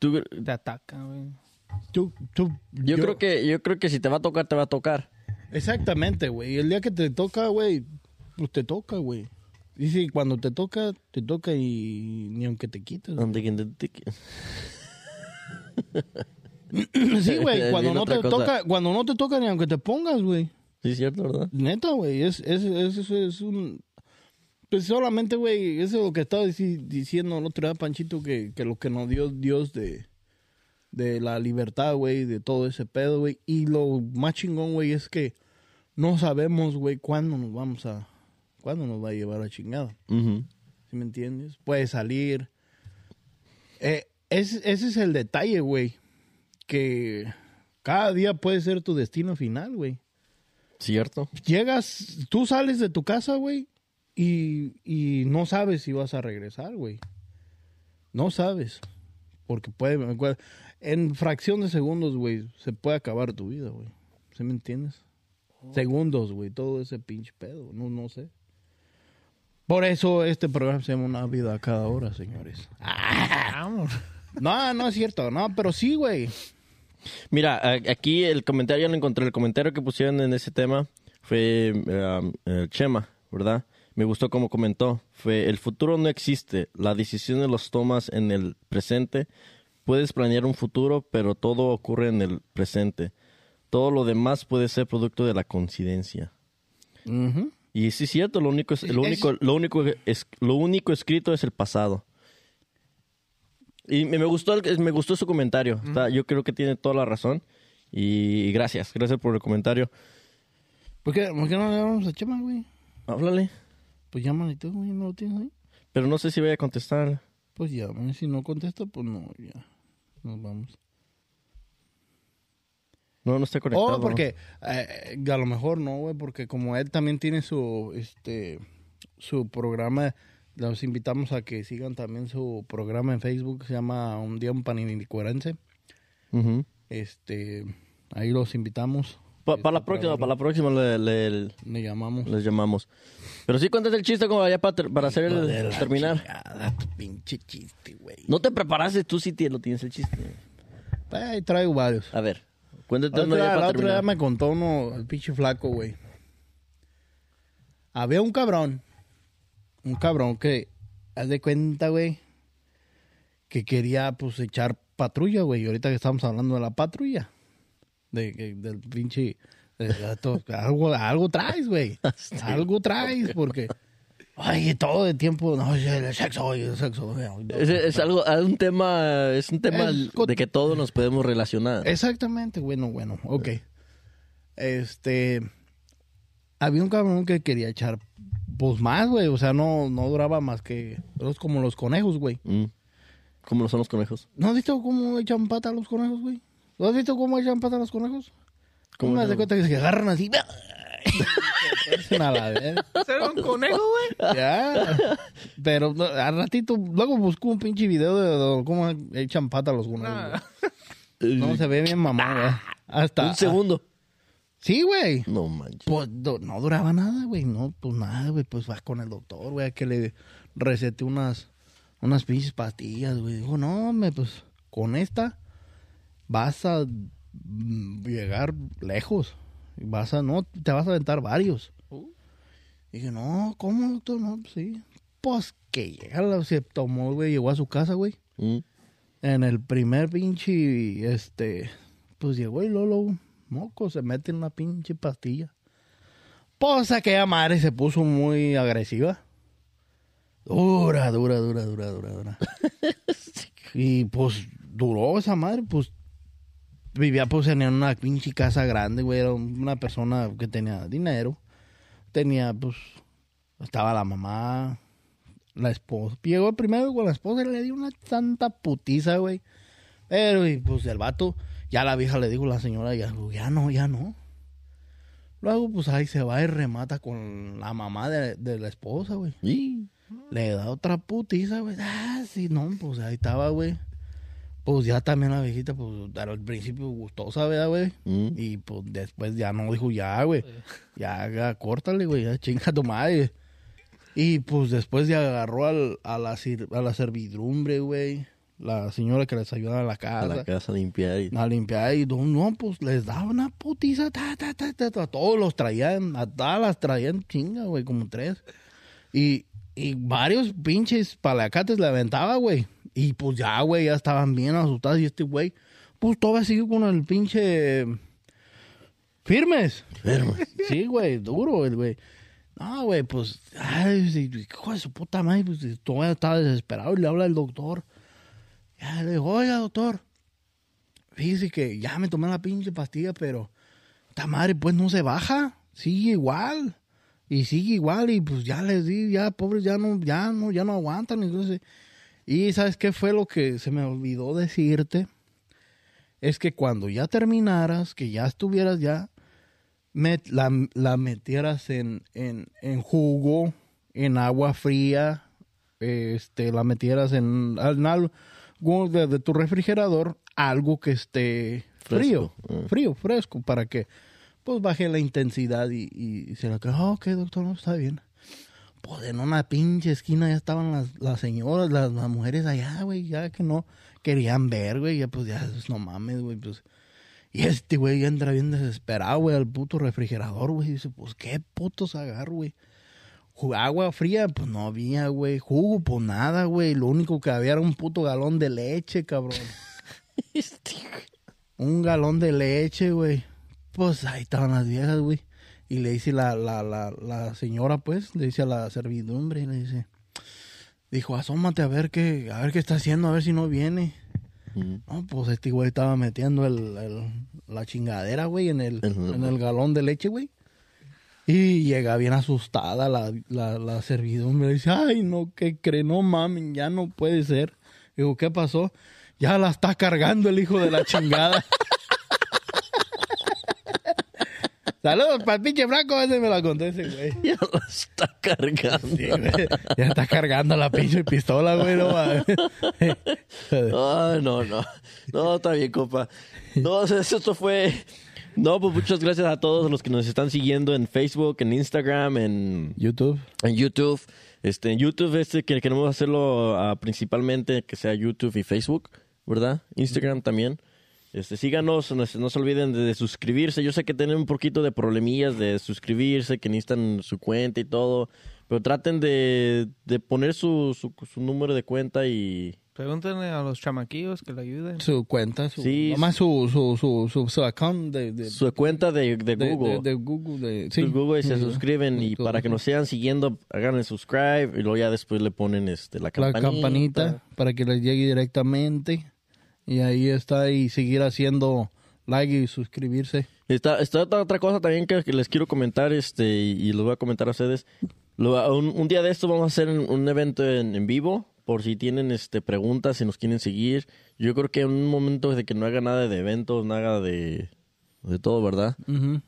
tú- te atacan, güey. Tú, tú, yo, creo que, yo creo que si te va a tocar, te va a tocar. Exactamente, güey. El día que te toca, güey, pues te toca, güey. Y si cuando te toca, te toca y ni aunque te quites. quien te- te- Sí, güey, cuando no te cosa. toca, cuando no te toca ni aunque te pongas, güey. Sí, es cierto, ¿verdad? Neta, güey, es, es, es, un... Pues solamente, güey, eso es lo que estaba dici- diciendo el otro día, Panchito, que, que lo que nos dio Dios de, de la libertad, güey, de todo ese pedo, güey. Y lo más chingón, güey, es que no sabemos, güey, cuándo nos vamos a... cuándo nos va a llevar a chingada. ¿Sí me entiendes? Puede salir. Eh, es- ese es el detalle, güey. Que cada día puede ser tu destino final, güey. Cierto. Llegas, tú sales de tu casa, güey, y, y no sabes si vas a regresar, güey. No sabes. Porque puede, me acuerdo, en fracción de segundos, güey, se puede acabar tu vida, güey. ¿Sí me entiendes? Segundos, güey, todo ese pinche pedo, no, no sé. Por eso este programa se llama Una vida a cada hora, señores. Vamos. No, no es cierto, no, pero sí, güey. Mira, aquí el comentario, ya lo encontré. El comentario que pusieron en ese tema fue um, Chema, ¿verdad? Me gustó como comentó. Fue, el futuro no existe. La decisión de los tomas en el presente. Puedes planear un futuro, pero todo ocurre en el presente. Todo lo demás puede ser producto de la coincidencia. Ujú. Y sí es cierto, lo único, es, lo Es- único, lo único, es, lo único escrito es el pasado. Y me me gustó, el- me gustó su comentario. Está- yo creo que tiene toda la razón. Y gracias, gracias por el comentario. ¿Por qué, por qué no le vamos a Chema, güey? Háblale. Pues llámale tú, güey, ¿no lo tienes ahí? Pero no sé si voy a contestar. Pues ya, si no contesta, pues no, ya. Nos vamos. No, no está conectado. Oh, porque eh, a lo mejor no, güey, porque como él también tiene su, este, su programa, los invitamos a que sigan también su programa en Facebook, se llama Un Día un Paninicuarense. Ujú. Este, ahí los invitamos. Pa- Este, para la próxima, para la próxima le- le- Le llamamos. les llamamos. Pero sí cuéntate el chiste como ya para, ter- para hacer el, De la terminar. chingada, tu pinche chiste, güey. No te preparaste, tú sí lo tienes el chiste. Ahí traigo varios. A ver, cuéntate otra, ya la otra terminar. me contó uno, el pinche flaco, güey. Había un cabrón, un cabrón que, haz de cuenta, güey, que quería, pues, echar patrulla, güey. Y ahorita que estamos hablando de la patrulla, de, del pinche... de- algo, algo traes, güey. Algo traes, porque... Ay, todo el tiempo, no, el sexo, el sexo. Es, es algo, es un tema, es un tema de que todos nos podemos relacionar. Exactamente, bueno, bueno, ok. Este, había un cabrón que quería echar, pues más, güey, o sea, no, no duraba más que, es como los conejos, güey. Mm. ¿Cómo lo son los conejos? ¿No has visto cómo echan pata a los conejos, güey? ¿No has visto cómo echan pata a los conejos? ¿Cómo ¿Cómo no? de cuenta que se agarran así? Se tuercen a la vez. ¿Ser un conejo, güey? Ya. Pero no, al ratito, luego busco un pinche video de, de cómo echan pata a los conejos. Nah. güey. No, se ve bien mamá, güey. Hasta. Un segundo. Sí, güey. No manches. Pues do- no duraba nada, güey. No, pues nada, güey. Pues vas con el doctor, güey, a que le recete unas, unas pinches pastillas, güey. Dijo, no, me, pues con esta vas a llegar lejos. Vas a, no, te vas a aventar varios. Dije, no, ¿cómo, doctor? No, pues sí. Pues que llega, se tomó, güey, llegó a su casa, güey. Mm. En el primer pinche, este, pues llegó y Lolo, moco, se mete en una pinche pastilla. Pues aquella madre se puso muy agresiva. Dura, dura, dura, dura, dura, dura. y pues duró esa madre, pues vivía pues en una pinche casa grande, güey, era una persona que tenía dinero. Tenía, pues, estaba la mamá, la esposa. Llegó primero con la esposa y le dio una tanta putiza, güey. Pero, y, pues, el vato, ya la vieja le dijo a la señora, ya, ya no, ya no. Luego, pues, ahí se va y remata con la mamá de, de la esposa, güey. Y- Le da otra putiza, güey. Ah, sí, no, pues, ahí estaba, güey. Pues, ya también la viejita, pues, al principio gustosa, ¿verdad, güey? Mm. Y, pues, después ya no dijo, ya, güey. Ya, ya, córtale, güey, ya chinga tu madre. Y pues después ya agarró al, a, la, sir- a la servidumbre, güey. La señora que les ayuda a la A casa. la casa a limpiar. y- A limpiar y no, no, pues les daba una putiza, ta, ta, ta, ta, ta. A todos los traían, a todas las traían chinga, güey, como tres. Y, y varios pinches palacates le aventaba, güey. Y pues ya, güey, ya estaban bien asustados. Y este güey, pues todavía sigue con el pinche. Firmes. Sí, güey, duro el güey. No, güey, pues, ay, sí, hijo de su puta madre, pues todavía estaba desesperado y le habla el doctor. Ya le digo, oiga, doctor, fíjese que ya me tomé la pinche pastilla, pero esta madre pues no se baja, sigue igual. Y sigue igual y pues ya les di, ya pobres ya no, ya no, ya no aguantan. Entonces, y ¿sabes qué fue lo que se me olvidó decirte? Es que cuando ya terminaras, que ya estuvieras ya, met- la, la metieras en, en, en jugo, en agua fría, este, la metieras en, en algo de, de tu refrigerador, algo que esté frío, Fresco, ah. frío, fresco, para que pues baje la intensidad y, y se la que, "Ah, ok, doctor, no está bien. Pues en una pinche esquina ya estaban las, las señoras, las, las mujeres allá, güey, ya que no querían ver, güey, ya pues ya, pues, no mames, güey, pues. Y este güey ya entra bien desesperado, güey, al puto refrigerador, güey, y dice, pues qué putos agarro, güey. Agua fría, pues no había, güey. Jugo, pues nada, güey. Lo único que había era un puto galón de leche, cabrón. un galón de leche, güey. Pues ahí estaban las viejas, güey. Y le dice la, la, la, la señora, pues, le dice a la servidumbre, le dice, dijo, asómate a ver qué, a ver qué está haciendo, a ver si no viene. No, pues este güey estaba metiendo el, el- la chingadera, güey, en el, en el galón de leche, güey. Y llega bien asustada la, la, la servidumbre. Dice, ay, no, ¿qué cree? No mames, ya no puede ser. Digo, ¿qué pasó? Ya la está cargando el hijo de la chingada. Saludos para el pinche Franco, ese me lo conté ese güey. Ya la está cargando. Sí, güey. Ya está cargando la pinche pistola, güey. No. Ay, no, no. No, está bien, compa. No, eso- esto fue... No, pues muchas gracias a todos los que nos están siguiendo en Facebook, en Instagram, en, YouTube. en YouTube. Este, en YouTube este que queremos hacerlo ah, principalmente que sea YouTube y Facebook, ¿verdad? Instagram también. Este, síganos, no, se- no se olviden de, de suscribirse. Yo sé que tienen un poquito de problemillas de suscribirse, que necesitan su cuenta y todo, pero traten de, de poner su, su, su número de cuenta y Pregúntenle a los chamaquillos que le ayuden. Su cuenta, su, Sí. nomás su, su, su, su, su account de, de, Su cuenta de, Google. de- de Google. De, sí. Su Google y se suscriben y para que nos sigan siguiendo, háganle subscribe y luego ya después le ponen este la la campanita. campanita para que les llegue directamente. Y ahí está. Y seguir haciendo like y suscribirse. Está, está otra, cosa también que, que les quiero comentar este y, y los voy a comentar a ustedes. Lo- un, un día de esto vamos a hacer un, evento en, en vivo por si tienen este preguntas, si nos quieren seguir. Yo creo que en un momento de que no haga nada de eventos, nada de, de todo, ¿verdad?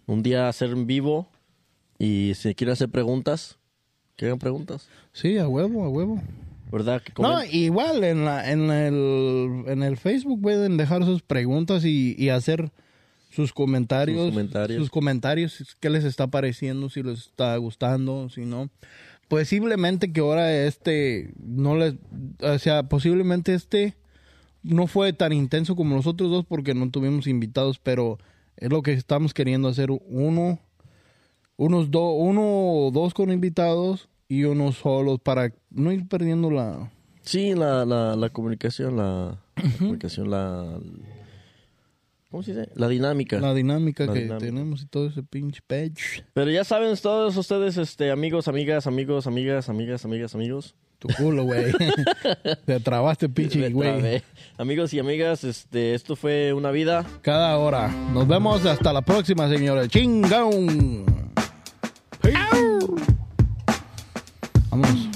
Un día hacer en vivo y si quieren hacer preguntas, que hagan preguntas, Sí, a huevo, a huevo. ¿Verdad? Que No, igual en, la, en, el, en el Facebook pueden dejar sus preguntas y, y hacer sus comentarios, Sus comentarios. sus comentarios, qué les está pareciendo, si les está gustando, si no. Posiblemente que ahora este no les, o sea, posiblemente este no fue tan intenso como los otros dos porque no tuvimos invitados, pero es lo que estamos queriendo hacer uno, unos dos, uno o dos con invitados y uno solos para no ir perdiendo la, Sí, la, la, la comunicación, la, la comunicación, la... ¿Cómo se dice? La dinámica. la dinámica La que dinámica. tenemos y todo ese pinche page. Pero ya saben todos ustedes, este, amigos, amigas, amigos, amigas, amigas, amigas, amigos. Tu culo, güey. Te trabaste, pinche, güey. Amigos y amigas, este, esto fue una vida. Cada hora. Nos vemos hasta la próxima, señores. Chingón. Vámonos.